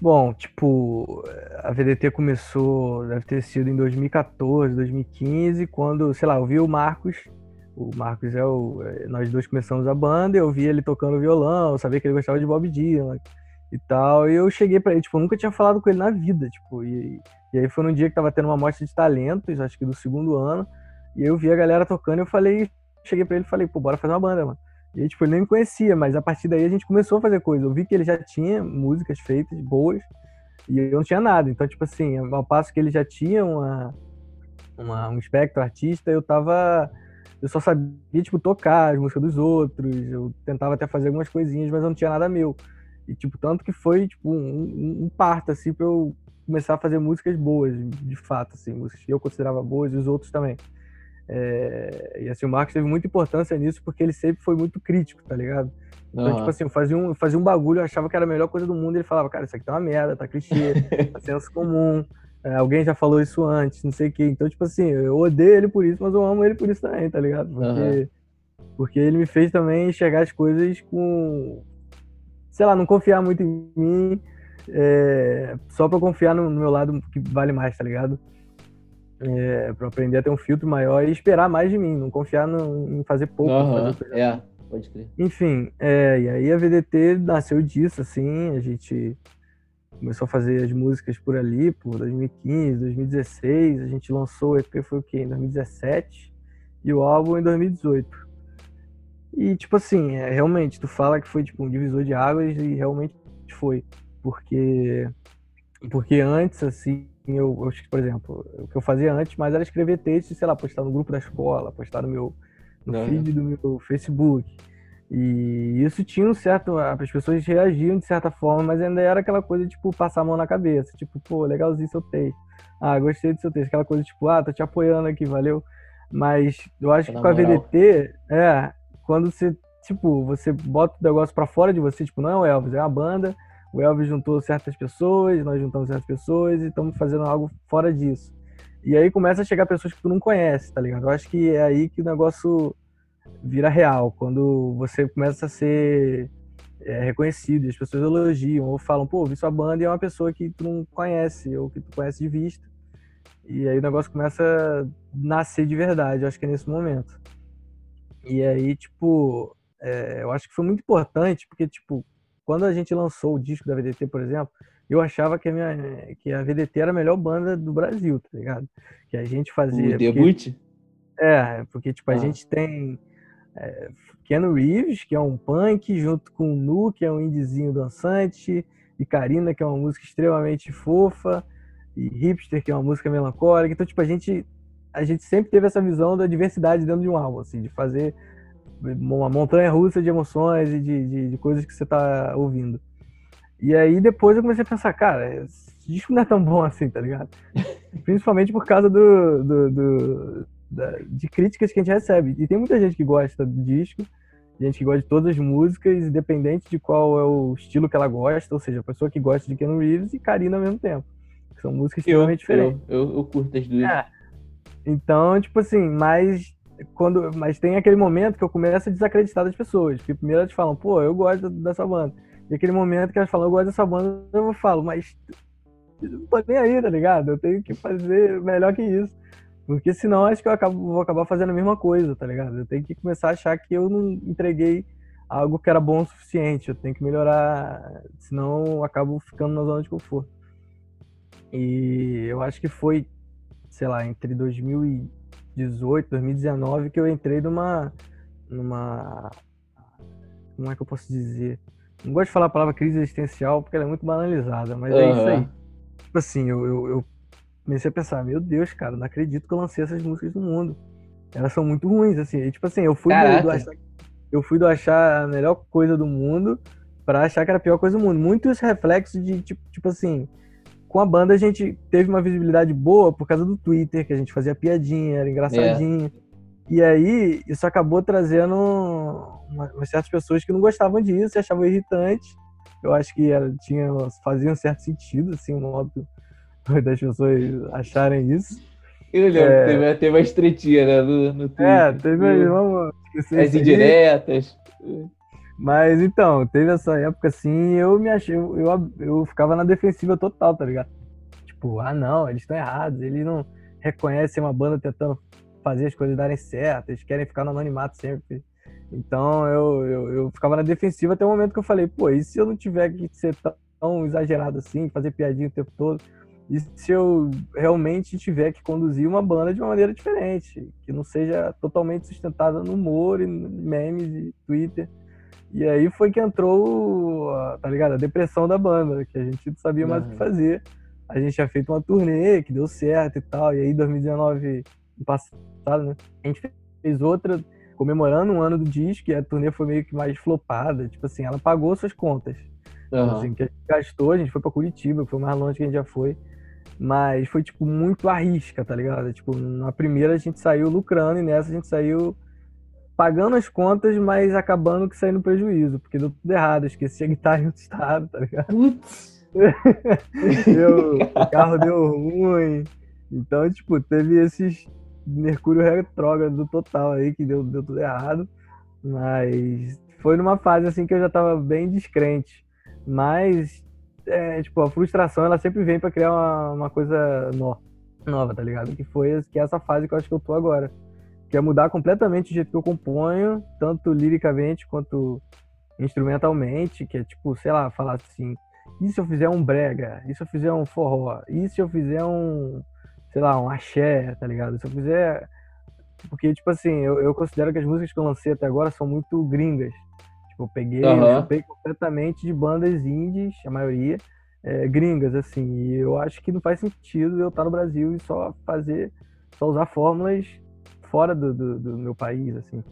Bom, tipo, a VDT começou, deve ter sido em 2014, 2015, quando, sei lá, eu vi o Marcos, o Marcos é o, nós dois começamos a banda, eu vi ele tocando violão, eu sabia que ele gostava de Bob Dylan, e tal. E eu cheguei para ele, tipo, eu nunca tinha falado com ele na vida, tipo, e, e aí foi num dia que tava tendo uma mostra de talentos, acho que do segundo ano, e eu vi a galera tocando e eu falei, cheguei para ele e falei, pô, bora fazer uma banda, mano. E aí, tipo, ele nem me conhecia, mas a partir daí a gente começou a fazer coisa. Eu vi que ele já tinha músicas feitas, boas, e eu não tinha nada. Então, tipo assim, ao passo que ele já tinha uma, uma, um espectro artista, eu tava. Eu só sabia, tipo, tocar as músicas dos outros, eu tentava até fazer algumas coisinhas, mas eu não tinha nada meu. E, tipo, tanto que foi, tipo, um, um parto, assim, pra eu começar a fazer músicas boas, de fato, assim, músicas que eu considerava boas e os outros também. É, e assim, o Marcos teve muita importância nisso porque ele sempre foi muito crítico, tá ligado? Então, uhum. tipo assim, eu fazia, um, eu fazia um bagulho, eu achava que era a melhor coisa do mundo, e ele falava, cara, isso aqui tá uma merda, tá clichê, *laughs* tá senso comum, é, alguém já falou isso antes, não sei o quê. Então, tipo assim, eu odeio ele por isso, mas eu amo ele por isso também, tá ligado? Porque, uhum. porque ele me fez também enxergar as coisas com. Sei lá, não confiar muito em mim, é, só pra confiar no, no, meu lado que vale mais, tá ligado? É, pra aprender a ter um filtro maior e esperar mais de mim, não confiar no, em fazer pouco. Uhum. Fazer é, pode crer. Enfim, é, e aí a VDT nasceu disso, assim, a gente começou a fazer as músicas por ali, por 2015, 2016. A gente lançou o EP foi o quê? Em 2017 e o álbum em 2018. E tipo assim, é, realmente, tu fala que foi tipo um divisor de águas e realmente foi, porque porque antes assim, eu, eu por exemplo, o que eu fazia antes mais era escrever textos, sei lá, postar no grupo da escola, postar no meu no feed do meu Facebook. E isso tinha um certo. As pessoas reagiam de certa forma, mas ainda era aquela coisa, tipo, passar a mão na cabeça. Tipo, pô, legalzinho seu texto. Ah, gostei do seu texto. Aquela coisa, tipo, ah, tô te apoiando aqui, valeu. Mas eu acho que com a VDT, é, quando você, tipo, você bota o negócio pra fora de você, tipo, não é o Elvis, é uma banda. O Elvis juntou certas pessoas, nós juntamos certas pessoas e estamos fazendo algo fora disso. E aí começa a chegar pessoas que tu não conhece, tá ligado? Eu acho que é aí que o negócio vira real, quando você começa a ser é, reconhecido, as pessoas elogiam ou falam, pô, vi sua banda e é uma pessoa que tu não conhece ou que tu conhece de vista. E aí o negócio começa a nascer de verdade, eu acho que é nesse momento. E aí, tipo, é, eu acho que foi muito importante, porque, tipo, quando a gente lançou o disco da VDT, por exemplo, eu achava que a, minha, que a VDT era a melhor banda do Brasil, tá ligado? Que a gente fazia. O debut? Porque, é, porque, tipo, a ah. gente tem é, Ken Reeves, que é um punk, junto com o Nu, que é um indizinho dançante, e Karina, que é uma música extremamente fofa, e Hipster, que é uma música melancólica. Então, tipo, a gente, a gente sempre teve essa visão da diversidade dentro de um álbum, assim, de fazer uma montanha russa de emoções e de, de, de coisas que você tá ouvindo. E aí depois eu comecei a pensar, cara, esse disco não é tão bom assim, tá ligado? *laughs* Principalmente por causa do, do, do de críticas que a gente recebe. E tem muita gente que gosta do disco, gente que gosta de todas as músicas, independente de qual é o estilo que ela gosta, ou seja, a pessoa que gosta de Ken Reeves e Karina ao mesmo tempo. São músicas extremamente diferentes. Eu, eu, eu, curto as duas. É. Então, tipo assim, mas quando mas tem aquele momento que eu começo a desacreditar das pessoas. Porque primeiro elas falam, pô, eu gosto dessa banda. E aquele momento que elas falam, eu gosto dessa banda, eu falo, mas não tô nem aí, tá ligado? Eu tenho que fazer melhor que isso. Porque senão acho que eu acabo, vou acabar fazendo a mesma coisa, tá ligado? Eu tenho que começar a achar que eu não entreguei algo que era bom o suficiente. Eu tenho que melhorar, senão eu acabo ficando na zona de conforto. E eu acho que foi, sei lá, entre 2018 e 2019 que eu entrei numa. numa. Como é que eu posso dizer? Não gosto de falar a palavra crise existencial porque ela é muito banalizada, mas uhum. é isso aí. Tipo assim, eu, eu, eu comecei a pensar, meu Deus, cara, não acredito que eu lancei essas músicas no mundo. Elas são muito ruins, assim. E, tipo assim, eu fui do, do, achar, eu fui do achar a melhor coisa do mundo para achar que era a pior coisa do mundo. Muitos reflexos de, tipo, tipo assim, com a banda a gente teve uma visibilidade boa por causa do Twitter, que a gente fazia piadinha, era engraçadinho. É. E aí, isso acabou trazendo umas certas pessoas que não gostavam disso, achavam irritante. Eu acho que era, tinha, fazia um certo sentido, assim, um modo *laughs* das pessoas acharem isso. Eu lembro, é... teve, teve uma estreitinha, né, no, no Twitter. É, teve vamos As indiretas. Mas então, teve essa época assim, eu me achei, eu, eu, eu ficava na defensiva total, tá ligado? Tipo, ah não, eles estão errados, eles não reconhecem uma banda tentando fazer as coisas darem certo, eles querem ficar no anonimato sempre. Então eu, eu, eu, ficava na defensiva até o momento que eu falei, pô, e se eu não tiver que ser tão exagerado assim, fazer piadinha o tempo todo? E se eu realmente tiver que conduzir uma banda de uma maneira diferente, que não seja totalmente sustentada no humor e memes e Twitter. E aí foi que entrou, tá ligado? A depressão da banda, que a gente não sabia mais o que fazer. A gente tinha feito uma turnê que deu certo e tal. E aí, 2019, no passado, né? A gente fez outra comemorando um ano do disco e a turnê foi meio que mais flopada. Tipo assim, ela pagou suas contas. Uhum. Assim, que a gente gastou, a gente foi pra Curitiba, que foi mais longe que a gente já foi. Mas foi, tipo, muito à risca, tá ligado? Tipo, na primeira a gente saiu lucrando e nessa a gente saiu pagando as contas, mas acabando que saindo prejuízo, porque deu tudo errado. Esqueci a guitarra em outro estado, tá ligado? Putz! *laughs* o carro deu ruim. Então, tipo, teve esses Mercúrio retrógrado total aí, que deu, deu tudo errado. Mas foi numa fase assim que eu já tava bem descrente. Mas é, tipo, a frustração ela sempre vem para criar uma, uma coisa no, nova, tá ligado? Que foi que é essa fase que eu acho que eu tô agora. Que é mudar completamente o jeito que eu componho, tanto liricamente quanto instrumentalmente, que é tipo, sei lá, falar assim, e se eu fizer um brega? E se eu fizer um forró? E se eu fizer um, sei lá, um axé, tá ligado? Se eu fizer. Porque, tipo assim, eu, eu considero que as músicas que eu lancei até agora são muito gringas. Eu peguei, uhum. eu chupei completamente de bandas indies, a maioria, é, gringas, assim. E eu acho que não faz sentido eu estar no Brasil e só fazer, só usar fórmulas fora do, do, do meu país, assim.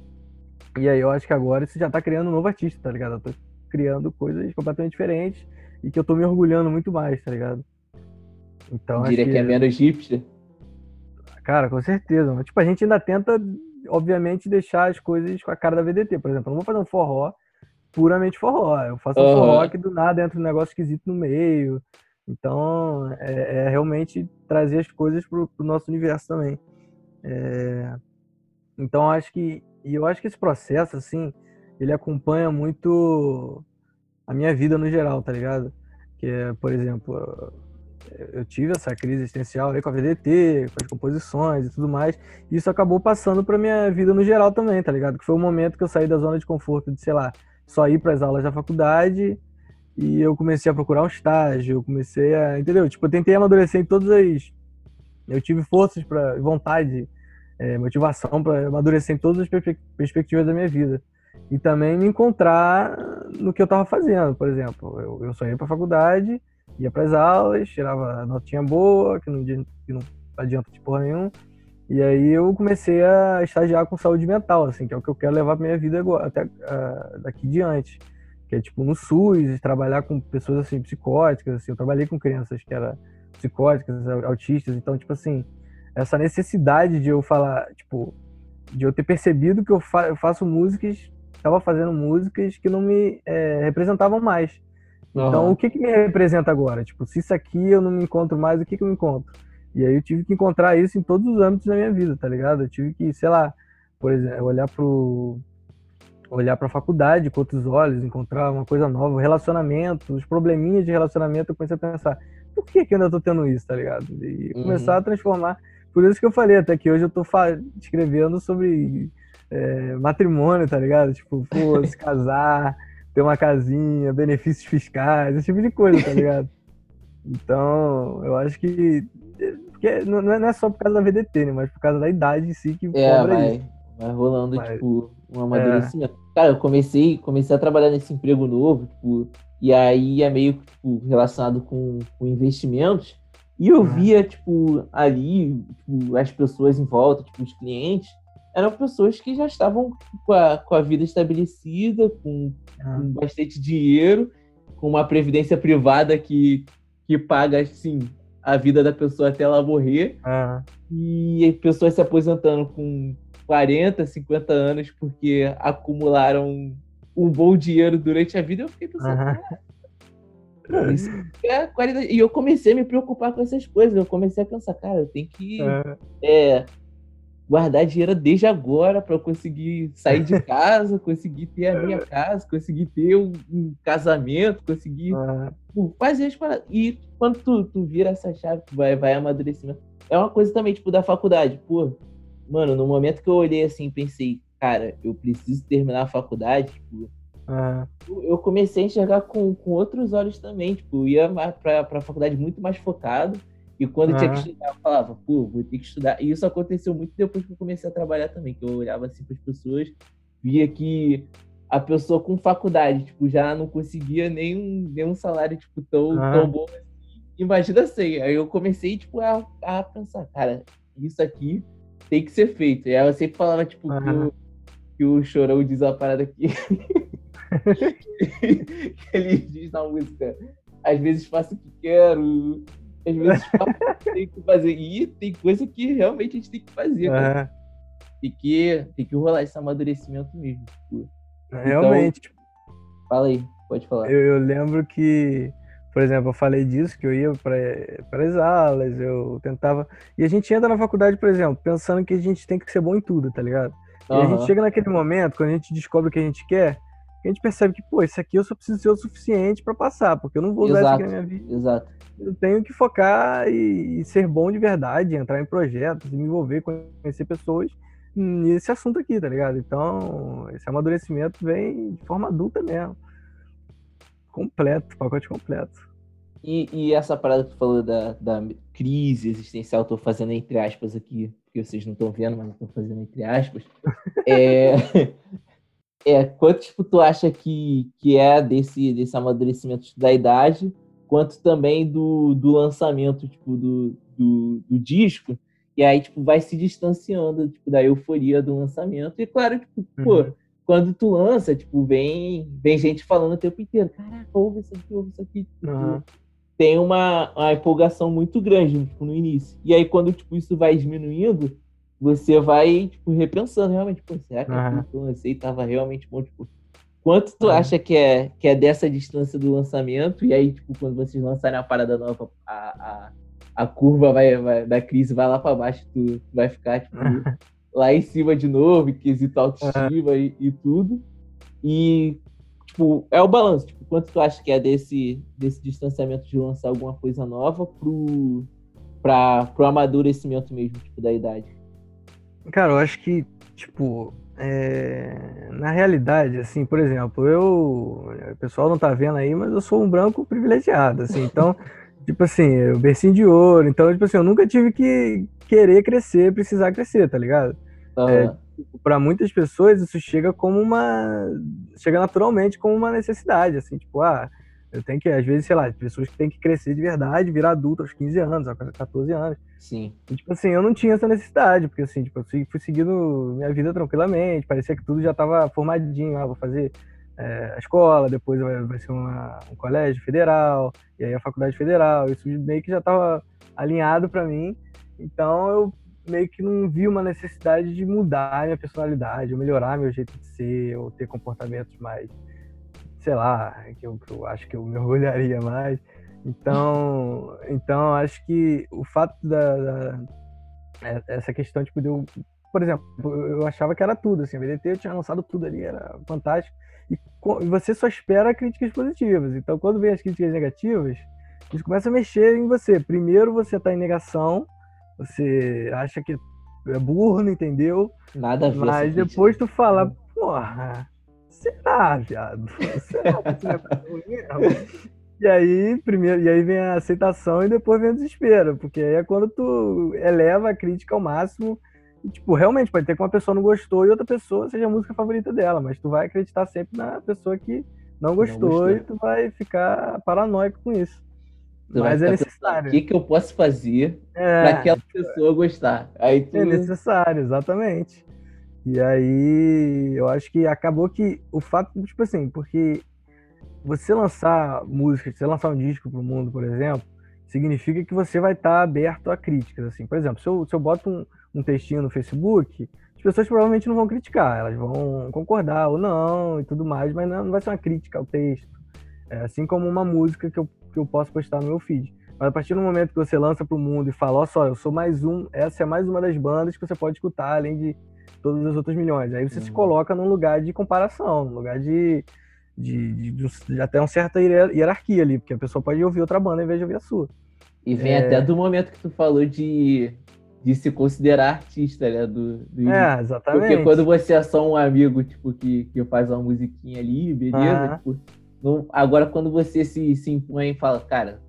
E aí eu acho que agora isso já tá criando um novo artista, tá ligado? Eu tô criando coisas completamente diferentes e que eu tô me orgulhando muito mais, tá ligado? Então, Diria que... que é menos hipster. Cara, com certeza. Mas, tipo, a gente ainda tenta, obviamente, deixar as coisas com a cara da VDT. Por exemplo, eu não vou fazer um forró puramente forró. Eu faço uhum. um forró que do nada entra um negócio esquisito no meio. Então, é, é realmente trazer as coisas pro, pro nosso universo também. É... Então, acho que... E eu acho que esse processo, assim, ele acompanha muito a minha vida no geral, tá ligado? Que é, por exemplo, eu tive essa crise existencial aí com a VDT, com as composições e tudo mais. E isso acabou passando pra minha vida no geral também, tá ligado? Que foi o momento que eu saí da zona de conforto de, sei lá, só ir para as aulas da faculdade e eu comecei a procurar um estágio, eu comecei a, entendeu? Tipo, eu tentei amadurecer em todas as eu tive forças para vontade, é, motivação para amadurecer em todas as perspectivas da minha vida. E também me encontrar no que eu estava fazendo, por exemplo. Eu, eu só ia para faculdade, ia para as aulas, tirava notinha boa, que não, que não adianta de porra nenhuma. E aí eu comecei a estagiar com saúde mental, assim, que é o que eu quero levar pra minha vida agora, até uh, daqui diante. Que é tipo no SUS, trabalhar com pessoas assim, psicóticas, assim, eu trabalhei com crianças que eram psicóticas, autistas, então, tipo assim, essa necessidade de eu falar, tipo, de eu ter percebido que eu, fa eu faço músicas, estava fazendo músicas que não me é, representavam mais. Então, uhum. o que, que me representa agora? Tipo, se isso aqui eu não me encontro mais, o que, que eu me encontro? E aí eu tive que encontrar isso em todos os âmbitos da minha vida, tá ligado? Eu tive que, sei lá, por exemplo, olhar pro olhar para a faculdade com outros olhos, encontrar uma coisa nova, relacionamento, os probleminhas de relacionamento, eu comecei a pensar, por que, que eu ainda tô tendo isso, tá ligado? E uhum. começar a transformar. Por isso que eu falei até que hoje eu tô escrevendo sobre é, matrimônio, tá ligado? Tipo, pô, se *laughs* casar, ter uma casinha, benefícios fiscais, esse tipo de coisa, tá ligado? *laughs* Então, eu acho que porque é, não é só por causa da VDT, né? Mas por causa da idade em si que é, vai, isso. Vai rolando, Mas, tipo, um amadurecimento. É. Cara, eu comecei, comecei a trabalhar nesse emprego novo, tipo, e aí é meio tipo, relacionado com, com investimentos. E eu via, tipo, ali, tipo, as pessoas em volta, tipo, os clientes, eram pessoas que já estavam com a, com a vida estabelecida, com, com bastante dinheiro, com uma previdência privada que, que paga, assim, a vida da pessoa até ela morrer. Uhum. E pessoas se aposentando com 40, 50 anos porque acumularam um bom dinheiro durante a vida. Eu fiquei pensando, uhum. isso é qualidade. E eu comecei a me preocupar com essas coisas. Eu comecei a pensar, cara, eu tenho que uhum. é, guardar dinheiro desde agora para eu conseguir sair de *laughs* casa, conseguir ter a minha casa, conseguir ter um, um casamento, conseguir uhum. Fazer as paradas. E quando tu, tu vira essa chave, vai, vai amadurecimento. É uma coisa também, tipo, da faculdade. Pô, mano, no momento que eu olhei assim, pensei, cara, eu preciso terminar a faculdade, tipo, Uhum. eu comecei a enxergar com, com outros olhos também. Tipo, eu ia pra, pra faculdade muito mais focado. E quando tinha que estudar, eu falava, pô, vou ter que estudar. E isso aconteceu muito depois que eu comecei a trabalhar também, que eu olhava assim para as pessoas, via que a pessoa com faculdade, tipo, já não conseguia nenhum, nenhum salário, tipo, tão, Aham. tão bom assim. Imagina assim. Aí eu comecei, tipo, a, a pensar, cara, isso aqui tem que ser feito. E aí eu sempre falava, tipo, que, Aham. o, que o Chorão diz uma parada aqui. *laughs* que ele diz na música, às vezes faço o que quero, às vezes faço o que tenho que fazer. E tem coisa que realmente a gente tem que fazer, cara. Aham. Tem que, tem que rolar esse amadurecimento mesmo. Tipo, Realmente, tipo, fala aí, pode falar. eu, eu lembro que, por exemplo, eu falei disso, que eu ia para as aulas, eu tentava. E a gente entra na faculdade, por exemplo, pensando que a gente tem que ser bom em tudo, tá ligado? E a gente chega naquele momento, quando a gente descobre o que a gente quer, que a gente percebe que, pô, isso aqui eu só preciso ser o suficiente para passar, porque eu não vou usar isso aqui na minha vida. Exato. Eu tenho que focar e, e ser bom de verdade, entrar em projetos, me envolver, conhecer pessoas nesse assunto aqui, tá ligado? Então, esse amadurecimento vem de forma adulta mesmo. Completo, pacote completo. E, e essa parada que tu falou da, da crise existencial, tô fazendo entre aspas aqui, porque vocês não estão vendo, mas eu tô fazendo entre aspas. É, *laughs* é quanto tipo, tu acha que, que é desse, desse amadurecimento da idade, quanto também do, do lançamento tipo, do, do, do disco, e aí tipo, vai se distanciando tipo, da euforia do lançamento. E claro, tipo, pô, Uhum. quando tu lança, tipo, vem, vem gente falando o tempo inteiro, caraca, ouve isso aqui, ouve isso aqui. Tipo, Aham. tem uma, uma empolgação muito grande tipo, no início. E aí, quando tipo, isso vai diminuindo, você vai tipo, repensando realmente, pô, será que que eu lancei estava realmente bom? Tipo, quanto tu Aham. acha que é, que é dessa distância do lançamento? E aí, tipo, quando vocês lançarem a parada nova, a, a, a curva vai, vai- da crise vai lá para baixo, tu, vai ficar tipo, *laughs* lá em cima de novo, quesito autoestima e, e tudo. E, tipo, é o balanço. Tipo, quanto tu acha que é desse, desse distanciamento de lançar alguma coisa nova pro, pra, pro amadurecimento mesmo, tipo, da idade? Cara, eu acho que, tipo, é, na realidade, assim, por exemplo, eu. O pessoal não tá vendo aí, mas eu sou um branco privilegiado, assim, então, *laughs* tipo assim, eu bercinho de ouro, então, tipo assim, eu nunca tive que querer crescer, precisar crescer, tá ligado? Aham. Para muitas pessoas isso chega como uma chega naturalmente como uma necessidade assim tipo ah eu tenho que às vezes sei lá pessoas que têm que crescer de verdade virar adulto aos 15 anos aos 14 anos Sim. e, tipo assim eu não tinha essa necessidade porque assim tipo eu fui, seguindo minha vida tranquilamente parecia que tudo já estava formadinho ah vou fazer é, a escola depois vai, vai ser uma, um colégio federal e aí a faculdade federal isso meio que já estava alinhado para mim então eu meio que não vi uma necessidade de mudar minha personalidade, melhorar meu jeito de ser, ou ter comportamentos mais, sei lá, que eu, que eu acho que eu me *laughs* orgulharia mais. Então, então acho que o fato da, da- é- essa questão tipo de eu, por exemplo, eu achava que era tudo assim, a BDT eu tinha lançado tudo ali, era fantástico. E você só espera críticas positivas. Então, quando vem as críticas negativas, isso começa a mexer em você. Primeiro você tá em negação, você acha que é burro, não entendeu? Nada a ver. Mas depois tu fala, porra, será, viado? Será que é? E aí, primeiro, e aí vem a aceitação e depois vem o desespero, porque aí é quando tu eleva a crítica ao máximo. E, tipo, realmente pode ter que uma pessoa não gostou e outra pessoa seja a música favorita dela, mas tu vai acreditar sempre na pessoa que não gostou, gostou. e tu vai ficar paranoico com isso. Tu Mas é pensando, necessário. O que, que eu posso fazer É, pra aquela pessoa gostar? Aí tu. É necessário, exatamente. E aí, eu acho que acabou que o fato, tipo assim, porque você lançar música, você lançar um disco pro mundo, por exemplo, significa que você vai estar aberto a críticas, assim. Por exemplo, se eu, se eu boto um, um textinho no Facebook, as pessoas provavelmente não vão criticar, elas vão concordar ou não e tudo mais, mas não, vai ser uma crítica ao texto. É, assim como uma música que eu, que eu posso postar no meu feed. Mas a partir do momento que você lança pro mundo e fala, ó só, eu sou mais um, essa é mais uma das bandas que você pode escutar, além de todas as outras milhões. Aí você se Uhum. coloca num lugar de comparação, num lugar de, de, de, de, de até uma certa hier- hierarquia ali, porque a pessoa pode ouvir outra banda em vez de ouvir a sua. E vem É. até do momento que tu falou de, de se considerar artista, né? Do, do é, exatamente. Porque quando você é só um amigo, tipo, que, que faz uma musiquinha ali, beleza? Tipo, não, agora quando você se, se impõe e fala, cara,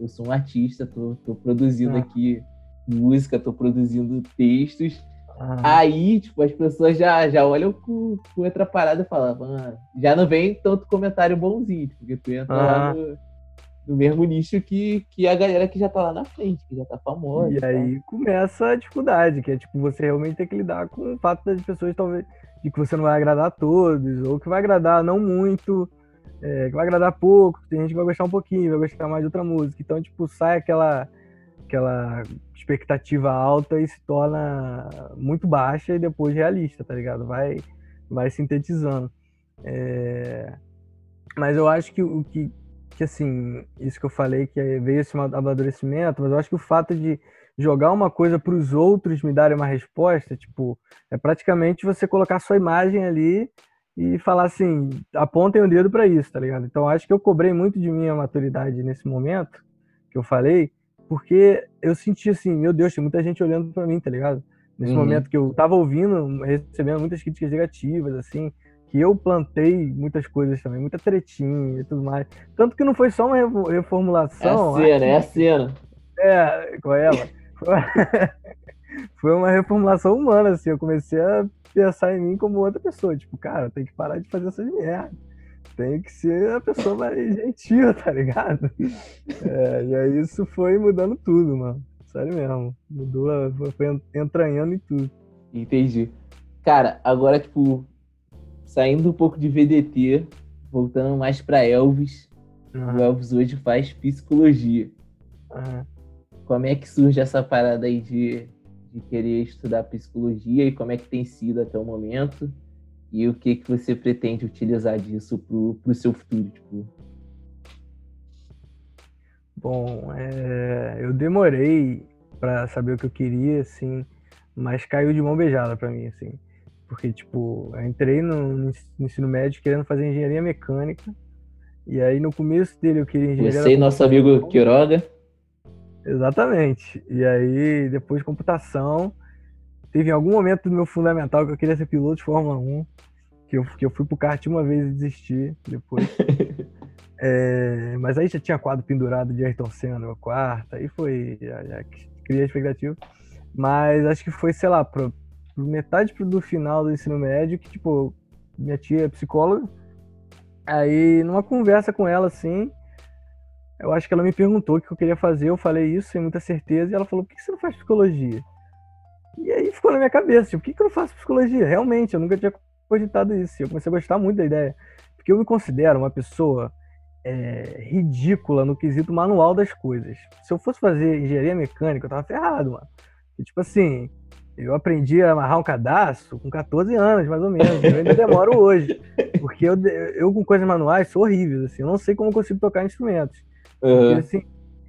eu sou um artista, tô, tô produzindo aqui música, tô produzindo textos. Aí, tipo, as pessoas já, já olham com, com outra parada e falam, já não vem tanto comentário bonzinho, porque tu entra lá no, no, mesmo nicho que, que a galera que já tá lá na frente, que já tá famosa. E tá? aí começa a dificuldade, que é tipo, você realmente tem que lidar com o fato das pessoas talvez de que você não vai agradar a todos, ou que vai agradar não muito, é, que vai agradar pouco, tem gente que vai gostar um pouquinho, vai gostar mais de outra música. Então, tipo, sai aquela aquela expectativa alta e se torna muito baixa e depois realista, tá ligado? Vai, vai sintetizando. É... Mas eu acho que o que, que, assim, isso que eu falei, que veio esse amadurecimento, mas eu acho que o fato de jogar uma coisa para os outros me darem uma resposta, tipo, é praticamente você colocar sua imagem ali e falar assim, apontem o dedo para isso, tá ligado? Então acho que eu cobrei muito de minha maturidade nesse momento que eu falei, porque eu senti assim, meu Deus, tem muita gente olhando para mim, tá ligado? Nesse uhum. momento que eu tava ouvindo, recebendo muitas críticas negativas, assim, que eu plantei muitas coisas também, muita tretinha e tudo mais. Tanto que não foi só uma reformulação. É a cena, é a cena. É, com ela. *laughs* Foi uma reformulação humana, assim. Eu comecei a pensar em mim como outra pessoa. Tipo, cara, tem que parar de fazer essas merdas tem que ser a pessoa mais gentil, tá ligado? É, e aí isso foi mudando tudo, mano. Sério mesmo. Mudou, foi entranhando em tudo. Entendi. Cara, agora, tipo, saindo um pouco de VDT, voltando mais pra Elvis. Uhum. O Elvis hoje faz psicologia. Uhum. Como é que surge essa parada aí de, de querer estudar psicologia e como é que tem sido até o momento? e o que, que você pretende utilizar disso pro, pro seu futuro, tipo? Bom, é, eu demorei para saber o que eu queria, assim, mas caiu de mão beijada para mim, assim. Porque, tipo, eu entrei no, no, ensino médio querendo fazer engenharia mecânica, e aí no começo dele eu queria engenharia... Você e nosso amigo Quiroga. Exatamente. E aí, depois de computação, teve algum momento do meu fundamental que eu queria ser piloto de Fórmula 1, que eu, que eu fui pro kart uma vez e desisti depois. *laughs* é, mas aí já tinha quadro pendurado de Ayrton Senna no quarto, aí foi, já, já criei a expectativa. Mas acho que foi, sei lá, pro metade do final do ensino médio, que, tipo, minha tia é psicóloga, aí numa conversa com ela, assim, eu acho que ela me perguntou o que eu queria fazer, eu falei isso sem muita certeza, e ela falou, por que você não faz psicologia? E aí ficou na minha cabeça, tipo, por que, que eu não faço psicologia? Realmente, eu nunca tinha cogitado isso. Eu comecei a gostar muito da ideia. Porque eu me considero uma pessoa é, ridícula no quesito manual das coisas. Se eu fosse fazer engenharia mecânica, eu tava ferrado, mano. E, tipo assim, eu aprendi a amarrar um cadastro com 14 anos, mais ou menos. Eu ainda demoro hoje. *laughs* Porque eu, eu com coisas manuais sou horrível, assim. Eu não sei como eu consigo tocar instrumentos. Uhum. Porque, assim,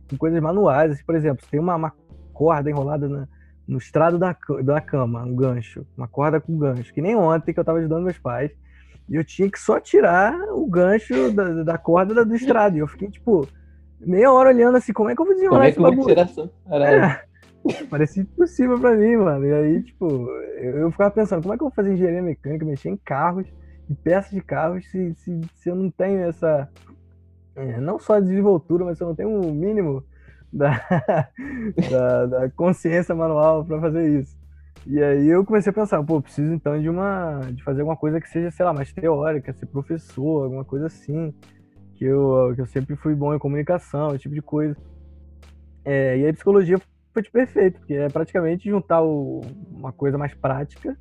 com coisas manuais, assim, por exemplo, tem uma, uma corda enrolada na, no estrado da, da cama, um gancho, uma corda com gancho, que nem ontem que eu tava ajudando meus pais, e eu tinha que só tirar o gancho da, da corda do estrado, e eu fiquei, tipo, meia hora olhando assim, como é que eu vou desenrolar como é esse bagulho? É, parecia impossível pra mim, mano, e aí, tipo, eu, eu, ficava pensando, como é que eu vou fazer engenharia mecânica, mexer em carros, em peças de carros, se, se, se eu não tenho essa, é, não só a desenvoltura, mas se eu não tenho o um mínimo da, *laughs* da, da consciência manual para fazer isso. E aí eu comecei a pensar, pô, preciso então de uma de fazer alguma coisa que seja, sei lá, mais teórica, ser professor, alguma coisa assim, que eu, que eu sempre fui bom em comunicação, esse tipo de coisa. É, e aí psicologia foi perfeito, porque é praticamente juntar o, uma coisa mais prática,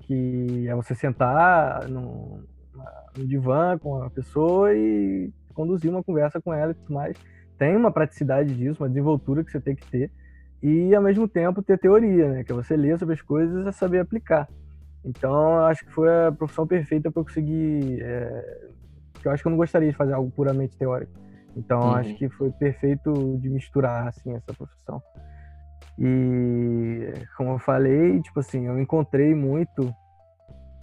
que é você sentar no, no divã com a pessoa e conduzir uma conversa com ela e tudo mais tem uma praticidade disso, uma desenvoltura que você tem que ter, e ao mesmo tempo ter teoria, né? Que é você ler sobre as coisas e saber aplicar. Então, acho que foi a profissão perfeita para eu conseguir. É... Eu acho que eu não gostaria de fazer algo puramente teórico. Então, uhum. acho que foi perfeito de misturar assim essa profissão. E como eu falei, tipo assim, eu encontrei muito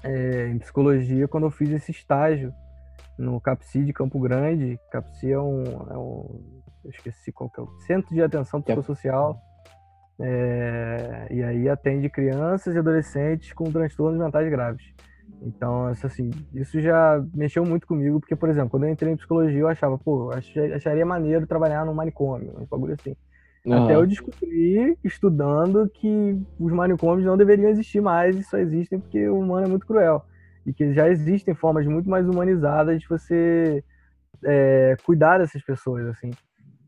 é, em psicologia quando eu fiz esse estágio no CAPSI de Campo Grande. CAPSI é um, é um eu esqueci qual que é o Centro de Atenção Psicossocial. É, e aí atende crianças e adolescentes com transtornos mentais graves. Então, assim, isso já mexeu muito comigo, porque, por exemplo, quando eu entrei em psicologia, eu achava, pô, acharia maneiro trabalhar num manicômio, um bagulho assim. Uhum. Até eu descobri, estudando, que os manicômios não deveriam existir mais e só existem porque o humano é muito cruel. E que já existem formas muito mais humanizadas de você é, cuidar dessas pessoas, assim.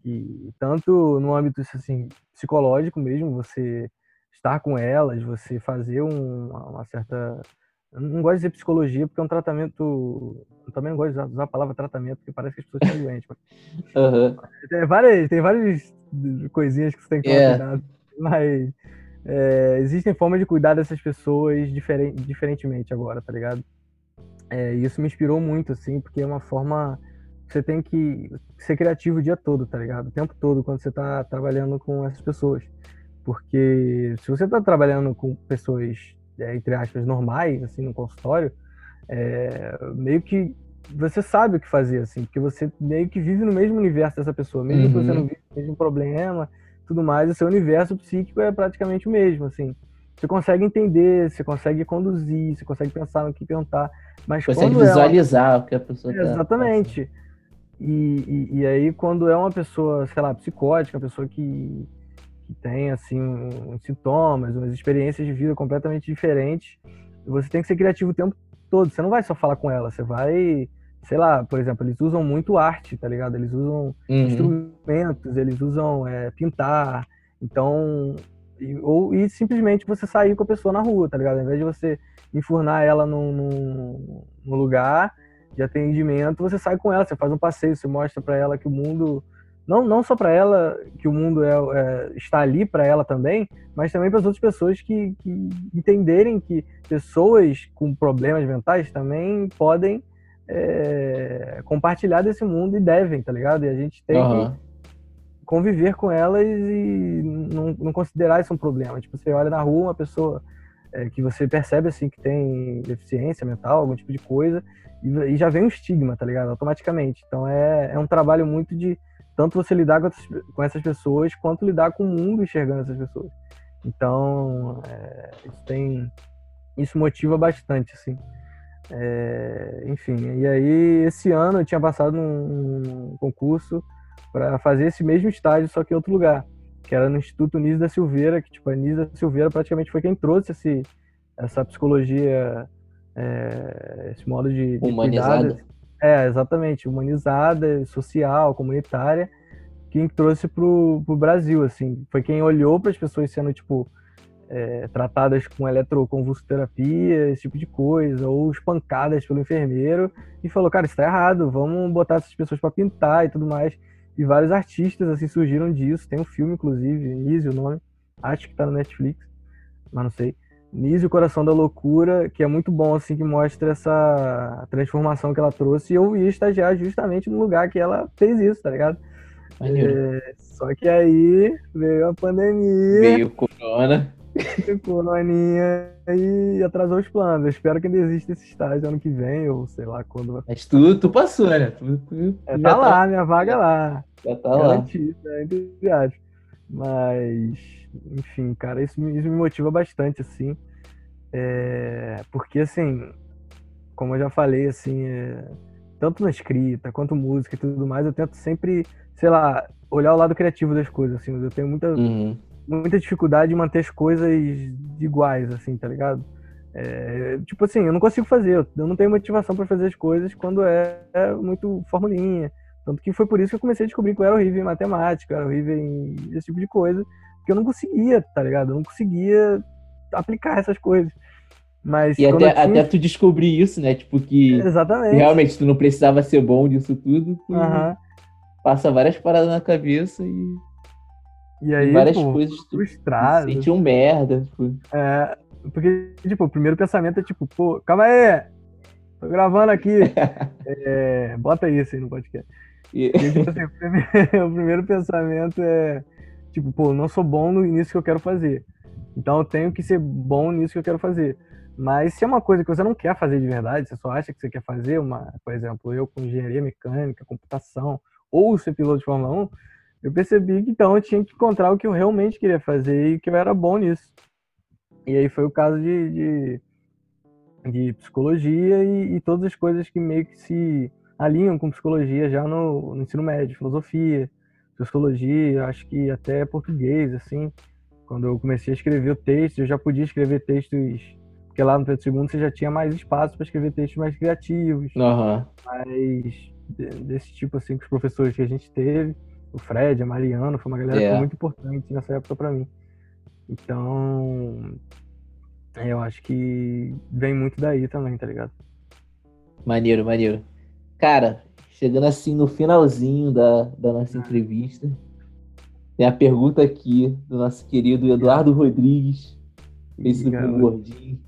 E tanto no âmbito assim, psicológico mesmo, você estar com elas, você fazer um, uma certa eu não gosto de dizer psicologia porque é um tratamento. Eu também não gosto de usar a palavra tratamento porque parece que as pessoas estão doentes. Mas... *laughs* Uhum. Tem, várias, tem várias coisinhas que você tem que tomar yeah. cuidado. Mas é, existem formas de cuidar dessas pessoas diferent, diferentemente agora, tá ligado? É, isso me inspirou muito, assim, porque é uma forma. Você tem que ser criativo o dia todo, tá ligado? O tempo todo quando você tá trabalhando com essas pessoas. Porque se você tá trabalhando com pessoas é, entre aspas, normais, assim, no consultório, é, meio que você sabe o que fazer, assim, porque você meio que vive no mesmo universo dessa pessoa, mesmo uhum. que você uhum. não vive o mesmo problema, tudo mais, o seu universo psíquico é praticamente o mesmo, assim. Você consegue entender, você consegue conduzir, você consegue pensar no que perguntar, mas consegue quando visualizar é uma... o que a pessoa tá Exatamente. Tá e, e, e, aí, quando é uma pessoa, sei lá, psicótica, uma pessoa que que tem assim uns sintomas, umas experiências de vida completamente diferentes. Você tem que ser criativo o tempo todo. Você não vai só falar com ela, você vai, sei lá, por exemplo, eles usam muito arte, tá ligado? Eles usam uhum. instrumentos, eles usam é, pintar. Então, e, ou e simplesmente você sair com a pessoa na rua, tá ligado? Ao invés de você enfurnar ela num, num, num lugar de atendimento, você sai com ela, você faz um passeio, você mostra para ela que o mundo não, não só para ela, que o mundo é, é está ali para ela também, mas também para as outras pessoas que, que, entenderem que pessoas com problemas mentais também podem é, compartilhar desse mundo e devem, tá ligado? E a gente tem uhum. que conviver com elas e não, não, considerar isso um problema. Tipo, você olha na rua uma pessoa é, que você percebe assim que tem deficiência mental, algum tipo de coisa, e, e já vem um estigma, tá ligado? Automaticamente. Então é, é um trabalho muito de tanto você lidar com, com essas pessoas quanto lidar com o mundo enxergando essas pessoas. Então, é, isso tem, isso motiva bastante, assim. É, enfim, e aí esse ano eu tinha passado num, concurso para fazer esse mesmo estágio, só que em outro lugar, que era no Instituto Nise da Silveira, que tipo, a Nise da Silveira praticamente foi quem trouxe esse, essa psicologia, é, esse modo de, de humanizada. Cuidado, é, exatamente, humanizada, social, comunitária, quem trouxe pro, pro Brasil, assim. Foi quem olhou para as pessoas sendo, tipo, é, tratadas com eletroconvulsoterapia, esse tipo de coisa, ou espancadas pelo enfermeiro, e falou, cara, isso tá errado, vamos botar essas pessoas para pintar e tudo mais. E vários artistas, assim, surgiram disso. Tem um filme, inclusive, Easy o nome, acho que tá no Netflix, mas não sei. Nise, o Coração da Loucura, que é muito bom, assim, que mostra essa transformação que ela trouxe. E eu ia estagiar justamente no lugar que ela fez isso, tá ligado? É, só que aí veio a pandemia. Veio o corona. Veio coroninha e atrasou os planos. Eu espero que ainda exista esse estágio ano que vem, ou sei lá quando. Mas tu, tu passou, né? Tu, tu, é, tá lá, tá... minha vaga lá. Já tá Garantida, lá. Né? Mas enfim, cara, isso, isso me motiva bastante, assim. É, porque, assim, como eu já falei, assim, é, tanto na escrita quanto música e tudo mais, eu tento sempre, sei lá, olhar o lado criativo das coisas, assim. Eu tenho muita, uhum. muita dificuldade de manter as coisas iguais, assim, tá ligado? É, tipo assim, eu não consigo fazer, eu não tenho motivação para fazer as coisas quando é, é, muito formulinha. Tanto que foi por isso que eu comecei a descobrir que eu era horrível em matemática, eu era horrível em esse tipo de coisa. Porque eu não conseguia, tá ligado? Eu não conseguia aplicar essas coisas. Mas e até, tinha... até tu descobrir isso, né? Tipo, que Exatamente. realmente tu não precisava ser bom disso tudo. Tu uhum. passa várias paradas na cabeça e. E aí, várias pô, coisas frustrado. Senti um merda. Tipo. É, porque, tipo, o primeiro pensamento é tipo, pô, calma aí, tô gravando aqui. *laughs* é, bota isso aí no podcast. E... E, tipo, assim, o, primeiro, *laughs* o primeiro pensamento é Tipo, pô, não sou bom nisso que eu quero fazer. Então eu tenho que ser bom nisso que eu quero fazer. Mas se é uma coisa que você não quer fazer de verdade, você só acha que você quer fazer uma, por exemplo, eu com engenharia mecânica, computação, ou ser piloto de Fórmula 1, eu percebi que então eu tinha que encontrar o que eu realmente queria fazer e que eu era bom nisso. E aí foi o caso de, de, de psicologia e, e, todas as coisas que meio que se alinham com psicologia já no, no ensino médio, filosofia, sociologia, acho que até português, assim. Quando eu comecei a escrever o texto, eu já podia escrever textos, porque lá no Pedro II você já tinha mais espaço para escrever textos mais criativos, uhum. mais desse tipo assim com os professores que a gente teve, o Fred, a Mariana, foi uma galera é. muito importante nessa época para mim. Então, eu acho que vem muito daí também, tá ligado? Maneiro, maneiro. Cara, chegando assim no finalzinho da, da nossa entrevista, tem a pergunta aqui do nosso querido Eduardo Rodrigues, conhecido como Gordinho.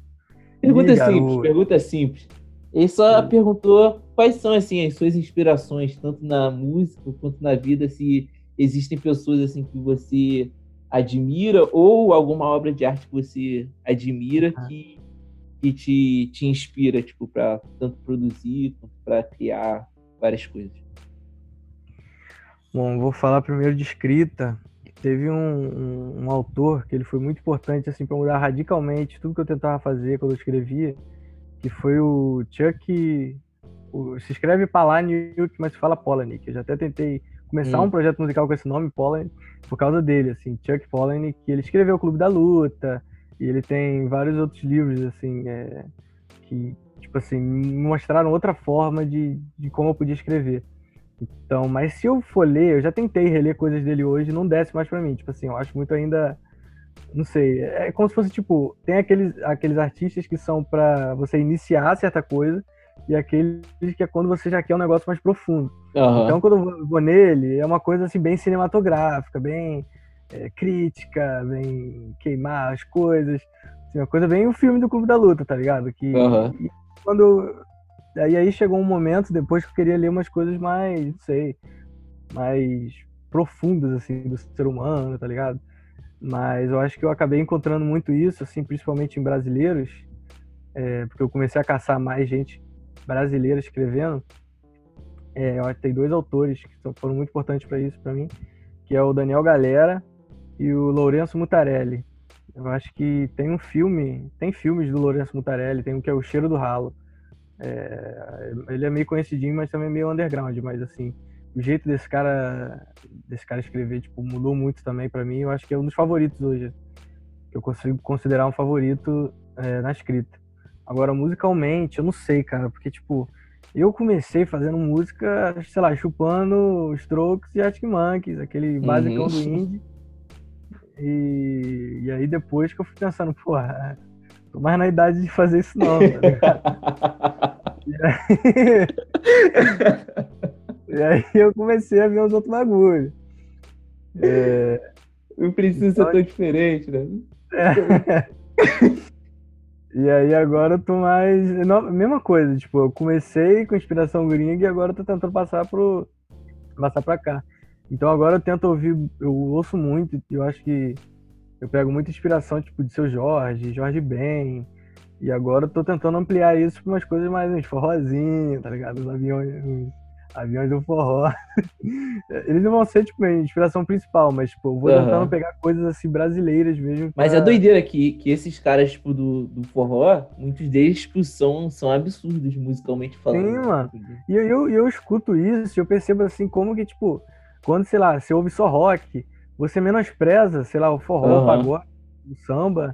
Pergunta Ih, simples, pergunta simples. Ele só Sim. perguntou quais são assim as suas inspirações, tanto na música quanto na vida, se existem pessoas assim que você admira ou alguma obra de arte que você admira uhum. que, que te, te inspira, tipo, para tanto produzir quanto para criar várias coisas. Bom, vou falar primeiro de escrita. Teve um, um, um autor que ele foi muito importante assim para mudar radicalmente tudo que eu tentava fazer quando eu escrevia, que foi o Chuck. O, se escreve Palahniuk, mas se fala Palahniuk. Eu já até tentei começar hum. um projeto musical com esse nome, Pollen, por causa dele, assim, Chuck Pollen, que ele escreveu o Clube da Luta, e ele tem vários outros livros, assim, é, que, tipo assim, mostraram outra forma de, de como eu podia escrever. Então, mas se eu for ler, eu já tentei reler coisas dele hoje, não desce mais para mim. Tipo assim, eu acho muito ainda. Não sei. É como se fosse, tipo, tem aqueles, aqueles artistas que são para você iniciar certa coisa, e aqueles que é quando você já quer um negócio mais profundo. Uhum. Então, quando eu vou nele, é uma coisa assim, bem cinematográfica, bem é, crítica, bem queimar as coisas. Assim, uma coisa bem o filme do Clube da Luta, tá ligado? Que uhum. Quando Aí aí chegou um momento depois que eu queria ler umas coisas mais, não sei, mais profundas assim do ser humano, tá ligado? Mas eu acho que eu acabei encontrando muito isso, assim, principalmente em brasileiros, é, porque eu comecei a caçar mais gente brasileira escrevendo. É, tem dois autores que foram muito importantes para isso para mim, que é o Daniel Galera e o Lourenço Mutarelli. Eu acho que tem um filme, tem filmes do Lourenço Mutarelli, tem um que é O Cheiro do Ralo é, ele é meio conhecidinho, mas também meio underground, mas assim, o jeito desse cara desse cara escrever, tipo, mudou muito também para mim. Eu acho que é um dos favoritos hoje. Que eu consigo considerar um favorito é, na escrita. Agora, musicalmente, eu não sei, cara, porque, tipo, eu comecei fazendo música, sei lá, chupando Strokes e Arctic Monkeys, aquele basicão uhum. do indie. E, e aí depois que eu fui pensando, porra, tô mais na idade de fazer isso não, tá? *laughs* E aí... *laughs* e aí eu comecei a ver os outros bagulhos. É... Não precisa então... ser tão diferente, né? É. *laughs* E aí agora eu tô mais. Mesma coisa, tipo, eu comecei com inspiração gringa e agora eu tô tentando passar pro. passar pra cá. Então agora eu tento ouvir, eu ouço muito, eu acho que eu pego muita inspiração, tipo, de seu Jorge, Jorge Ben, e agora eu tô tentando ampliar isso para umas coisas mais uns forrozinhos, tá ligado? Os aviões, os aviões do forró. *laughs* Eles não vão ser, tipo, a inspiração principal, mas, tipo, eu vou uhum. tentando pegar coisas assim brasileiras mesmo. Pra... Mas é doideira que, que esses caras, tipo, do, do forró, muitos deles, tipo, são, são absurdos musicalmente falando. Sim, mano. E eu, eu, eu escuto isso e eu percebo assim como que, tipo, quando, sei lá, você ouve só rock, você menospreza, sei lá, o forró, uhum. o pagode, o samba.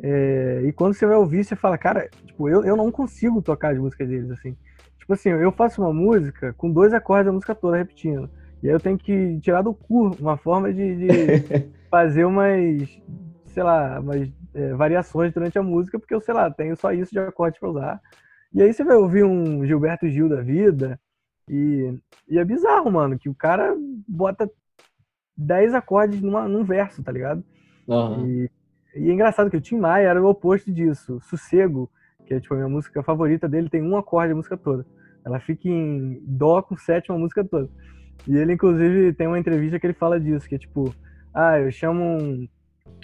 É, e quando você vai ouvir, você fala, cara, tipo, eu, eu não consigo tocar as músicas deles, assim. Tipo assim, eu faço uma música com dois acordes da música toda repetindo. E aí eu tenho que tirar do cu uma forma de, de *laughs* fazer umas, sei lá, umas é, variações durante a música, porque eu, sei lá, tenho só isso de acorde pra usar. E aí você vai ouvir um Gilberto Gil da vida, e, e é bizarro, mano, que o cara bota 10 acordes numa, num verso, tá ligado? Uhum. E, e é engraçado que o Tim Maia era o oposto disso. Sossego, que é tipo a minha música favorita dele, tem um acorde a música toda. Ela fica em dó com sétima a música toda. E ele, inclusive, tem uma entrevista que ele fala disso, que é tipo, ah, eu chamo um,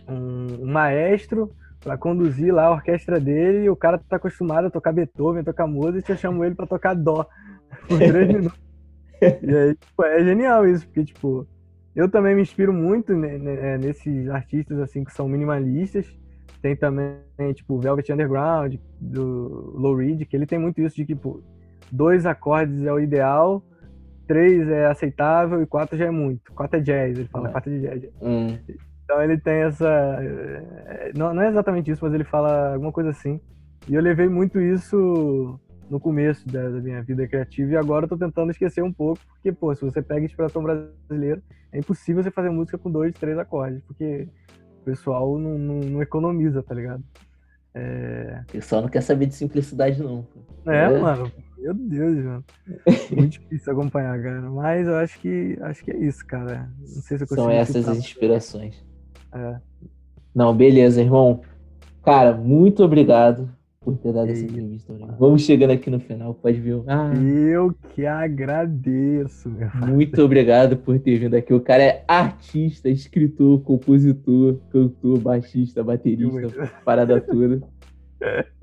um, um maestro para conduzir lá a orquestra dele e o cara tá acostumado a tocar Beethoven, tocar Mozart, e eu chamo ele para tocar dó por três minutos. E aí, tipo, é genial isso, porque, tipo, eu também me inspiro muito é, nesses artistas assim que são minimalistas. Tem também, tipo, Velvet Underground, do Low Reed, que ele tem muito isso de que, tipo, dois acordes é o ideal, três é aceitável e quatro já é muito. Quatro é jazz, ele fala, é. quatro é de jazz. Hum. Então ele tem essa. É, não, não é exatamente isso, mas ele fala alguma coisa assim. E eu levei muito isso no começo da, da, minha vida criativa e agora eu tô tentando esquecer um pouco, porque, pô, se você pega inspiração brasileira, é impossível você fazer música com dois, três acordes, porque o pessoal não, não, não economiza, tá ligado? É... O pessoal não quer saber de simplicidade, não. É, é, mano. Meu Deus, mano. Muito difícil acompanhar, cara. Mas eu acho que acho que é isso, cara. Não sei se eu São essas as inspirações. É. Não, beleza, irmão. Cara, muito obrigado por ter dado essa entrevista. Vamos chegando aqui no final, pode ver. Ah, eu que agradeço. Meu muito obrigado por ter vindo aqui. O cara é artista, escritor, compositor, cantor, baixista, baterista, parada *laughs* toda.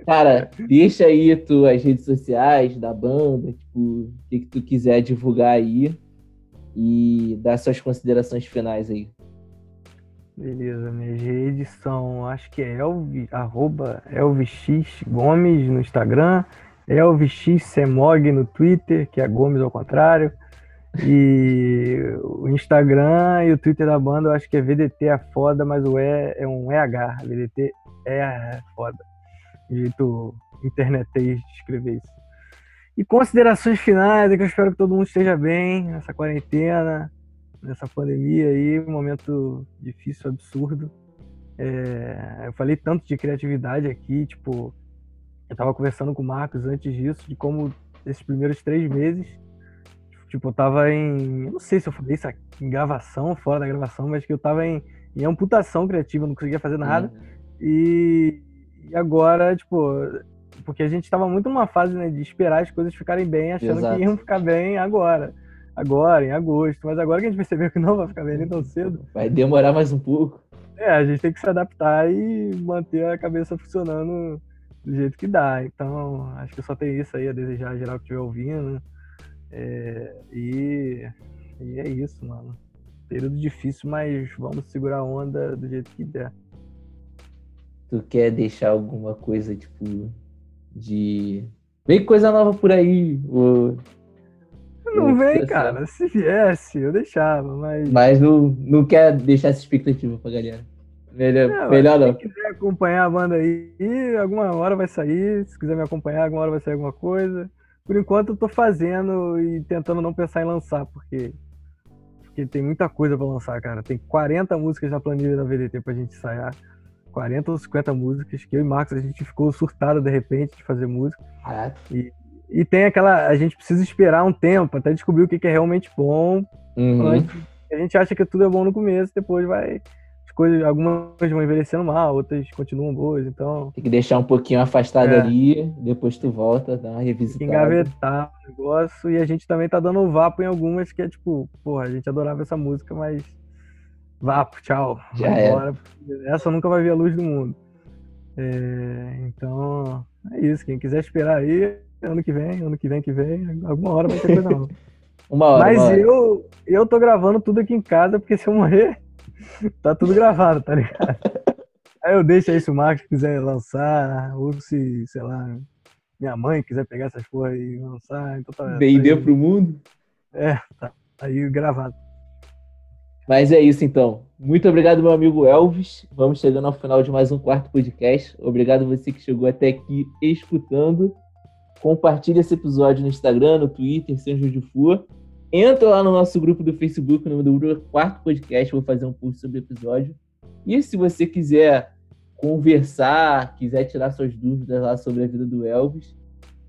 Cara, deixa aí tuas redes sociais da banda, tipo, o que, que tu quiser divulgar aí e dar suas considerações finais aí. Beleza, minhas redes são, acho que é Elvi, arroba Elvix Gomes no Instagram, Elvix Semog no Twitter, que é Gomes ao contrário. E o Instagram e o Twitter da banda eu acho que é VDT é foda, mas o E é um EH. VDT é foda. Jeito internetês de escrever isso. E considerações finais, é que eu espero que todo mundo esteja bem nessa quarentena nessa pandemia aí, um momento difícil, absurdo. É, eu falei tanto de criatividade aqui, tipo, eu tava conversando com o Marcos antes disso, de como esses primeiros três meses, tipo, eu tava em. Eu não sei se eu falei isso aqui, em gravação, fora da gravação, mas que eu tava em, em amputação criativa, não conseguia fazer nada. Uhum. E, e, agora, tipo, porque a gente tava muito numa fase né, de esperar as coisas ficarem bem, achando Exato. que iam ficar bem agora agora, em agosto. Mas agora que a gente percebeu que não vai ficar bem tão cedo. Vai demorar mais um pouco. É, a gente tem que se adaptar e manter a cabeça funcionando do jeito que dá. Então, acho que só tem isso aí a desejar geral que estiver ouvindo. É, e, e é isso, mano. Período difícil, mas vamos segurar a onda do jeito que der. Tu quer deixar alguma coisa, tipo, de. Vem coisa nova por aí, ou não vem, cara. Se viesse, eu deixava, mas. Mas não, não quer deixar essa expectativa pra galera. Melhor não. Melhor não. Se quiser acompanhar a banda aí, alguma hora vai sair. Se quiser me acompanhar, alguma hora vai sair alguma coisa. Por enquanto eu tô fazendo e tentando não pensar em lançar, porque, porque tem muita coisa pra lançar, cara. Tem 40 músicas na planilha da VDT pra gente ensaiar. 40 ou 50 músicas, que eu e Marcos a gente ficou surtado de repente de fazer música. Caraca. E e tem aquela. A gente precisa esperar um tempo até descobrir o que, é realmente bom. Uhum. A gente acha que tudo é bom no começo, depois vai. As coisas, algumas vão envelhecendo mal, outras continuam boas, então. Tem que deixar um pouquinho afastado é. ali, depois tu volta, dá uma revisitada. Engavetar o negócio. E a gente também tá dando vapo em algumas que é tipo, porra, a gente adorava essa música, mas. Vapo, tchau. Já Embora, Essa nunca vai ver a luz do mundo. É, então, é isso. Quem quiser esperar aí, ano que vem, ano que vem que vem, alguma hora vai ter coisa nova. *laughs* uma hora. Mas uma hora. eu eu tô gravando tudo aqui em casa, porque se eu morrer, *laughs* tá tudo gravado, tá ligado? *laughs* Aí eu deixo aí se o Marcos quiser lançar, ou se, sei lá, minha mãe quiser pegar essas porra e lançar, então tá. Vender tá pro mundo? É, tá aí gravado. Mas é isso então. Muito obrigado, meu amigo Elvis. Vamos chegando ao final de mais um quarto podcast. Obrigado você que chegou até aqui escutando. Compartilhe esse episódio no Instagram, no Twitter, seja onde for. Entra lá no nosso grupo do Facebook, o nome do grupo é Quarto Podcast, vou fazer um post sobre o episódio. E se você quiser conversar, quiser tirar suas dúvidas lá sobre a vida do Elvis,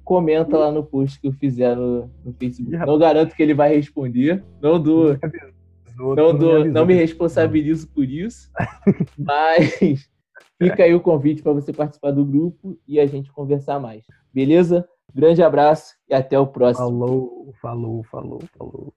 comenta lá no post que eu fizer no, no Facebook. Não garanto que ele vai responder, não dou, não, dou, não me responsabilizo por isso, *laughs* mas fica aí o convite para você participar do grupo e a gente conversar mais. Beleza? Grande abraço e até o próximo. Falou, falou, falou, falou.